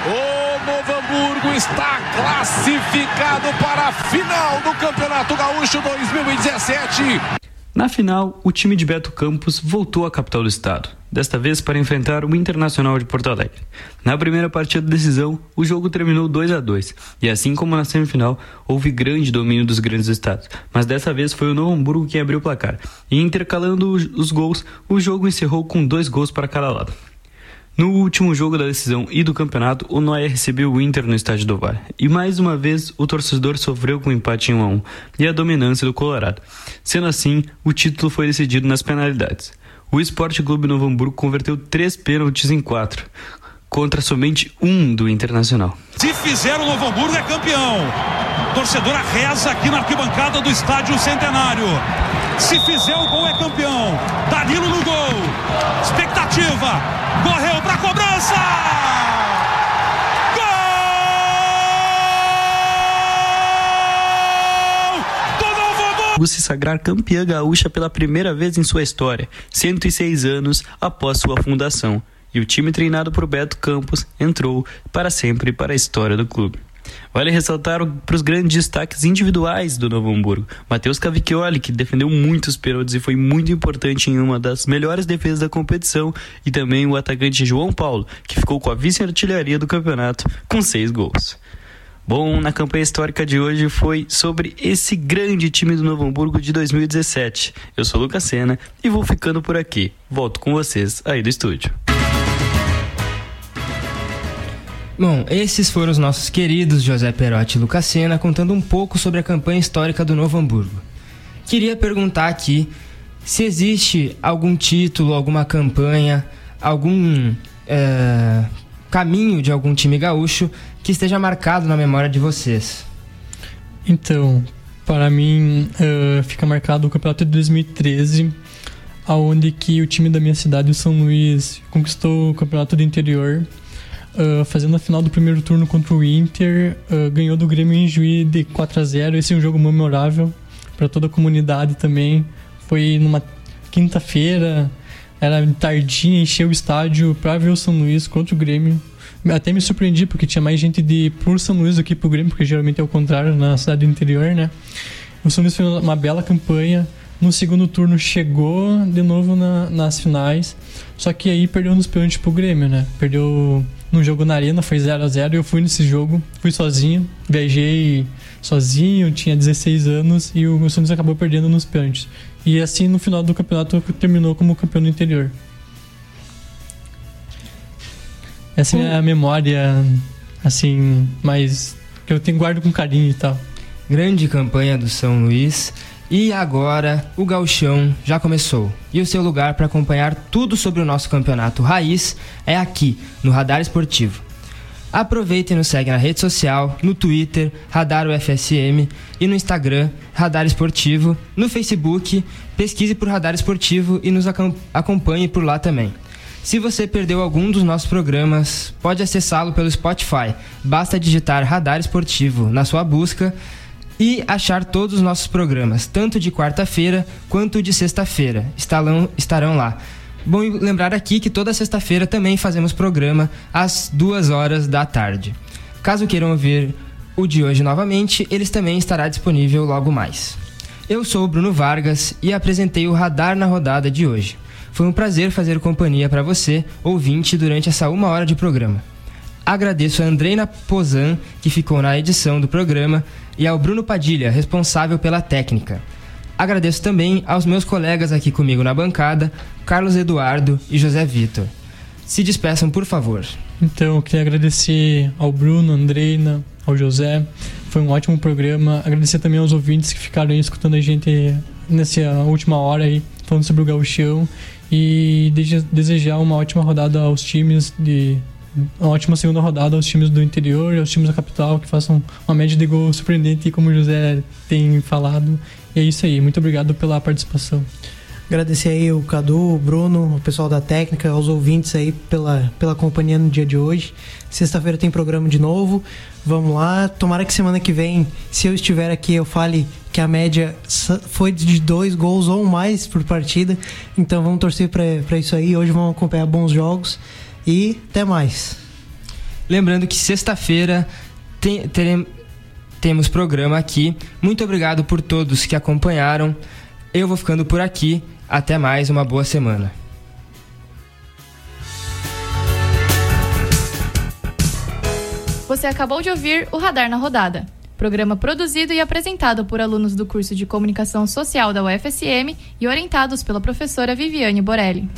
O Novo está classificado para a final do Campeonato Gaúcho 2017. Na final, o time de Beto Campos voltou à capital do estado, desta vez para enfrentar o Internacional de Porto Alegre. Na primeira partida da decisão, o jogo terminou 2 a 2 e assim como na semifinal, houve grande domínio dos grandes estados, mas dessa vez foi o Novo Hamburgo quem abriu o placar. E intercalando os gols, o jogo encerrou com dois gols para cada lado. No último jogo da decisão e do campeonato, o Noia recebeu o Inter no estádio do Vale. E mais uma vez, o torcedor sofreu com o empate em 1 a 1 e a dominância do Colorado. Sendo assim, o título foi decidido nas penalidades. O Esporte Clube Novo Hamburgo converteu três pênaltis em quatro, contra somente um do Internacional. Se fizer o Novo Hamburgo é campeão. Torcedora reza aqui na arquibancada do Estádio Centenário. Se fizer o gol é campeão. Danilo no gol. Expectativa. Correu para cobrança. se sagrar campeã gaúcha pela primeira vez em sua história, 106 anos após sua fundação. E o time treinado por Beto Campos entrou para sempre para a história do clube. Vale ressaltar para os grandes destaques individuais do Novo Hamburgo. Matheus Cavicchioli, que defendeu muitos pênaltis e foi muito importante em uma das melhores defesas da competição, e também o atacante João Paulo, que ficou com a vice-artilharia do campeonato com seis gols. Bom, na campanha histórica de hoje foi sobre esse grande time do Novo Hamburgo de 2017. Eu sou Lucas Sena e vou ficando por aqui. Volto com vocês aí do estúdio. Bom, esses foram os nossos queridos José Perotti e Lucas Sena contando um pouco sobre a campanha histórica do Novo Hamburgo. Queria perguntar aqui se existe algum título, alguma campanha, algum é, caminho de algum time gaúcho que esteja marcado na memória de vocês? Então, para mim, uh, fica marcado o campeonato de 2013, aonde que o time da minha cidade, o São Luís, conquistou o campeonato do interior, uh, fazendo a final do primeiro turno contra o Inter, uh, ganhou do Grêmio em Juiz de 4 a 0 Esse é um jogo memorável para toda a comunidade também. Foi numa quinta-feira, era tardinha, encheu o estádio para ver o São Luís contra o Grêmio. Até me surpreendi porque tinha mais gente de por São Luís do que pro Grêmio, porque geralmente é o contrário na cidade do interior, né? O São Luís fez uma bela campanha. No segundo turno chegou de novo na, nas finais. Só que aí perdeu nos pênaltis pro Grêmio, né? Perdeu no jogo na arena, foi 0 a 0 Eu fui nesse jogo, fui sozinho, viajei sozinho, tinha 16 anos e o Santos acabou perdendo nos pênaltis. E assim no final do campeonato terminou como campeão do interior. Essa é a memória, assim, mais. que eu tenho guardo com carinho e tal. Grande campanha do São Luís. E agora o gauchão já começou. E o seu lugar para acompanhar tudo sobre o nosso campeonato raiz é aqui, no Radar Esportivo. Aproveita e nos segue na rede social, no Twitter, Radar UFSM e no Instagram, Radar Esportivo, no Facebook, pesquise por Radar Esportivo e nos acompanhe por lá também. Se você perdeu algum dos nossos programas, pode acessá-lo pelo Spotify. Basta digitar Radar Esportivo na sua busca e achar todos os nossos programas, tanto de quarta-feira quanto de sexta-feira. Estarão, lá. Bom lembrar aqui que toda sexta-feira também fazemos programa às duas horas da tarde. Caso queiram ouvir o de hoje novamente, eles também estará disponível logo mais. Eu sou o Bruno Vargas e apresentei o Radar na rodada de hoje. Foi um prazer fazer companhia para você, ouvinte, durante essa uma hora de programa. Agradeço a Andreina Pozan, que ficou na edição do programa, e ao Bruno Padilha, responsável pela técnica. Agradeço também aos meus colegas aqui comigo na bancada, Carlos Eduardo e José Vitor. Se despeçam, por favor. Então, eu queria agradecer ao Bruno, Andreina, ao José. Foi um ótimo programa. Agradecer também aos ouvintes que ficaram aí escutando a gente nessa última hora aí, falando sobre o gauchão. E desejar uma ótima rodada aos times de uma ótima segunda rodada aos times do interior aos times da capital que façam uma média de gol surpreendente, como o José tem falado. E é isso aí. Muito obrigado pela participação. Agradecer aí o Cadu, o Bruno, o pessoal da técnica, aos ouvintes aí pela, pela companhia no dia de hoje. Sexta-feira tem programa de novo. Vamos lá. Tomara que semana que vem, se eu estiver aqui, eu fale que a média foi de dois gols ou mais por partida. Então vamos torcer para isso aí. Hoje vamos acompanhar bons jogos. E até mais. Lembrando que sexta-feira tem, teremos, temos programa aqui. Muito obrigado por todos que acompanharam. Eu vou ficando por aqui. Até mais, uma boa semana. Você acabou de ouvir o Radar na Rodada. Programa produzido e apresentado por alunos do curso de Comunicação Social da UFSM e orientados pela professora Viviane Borelli.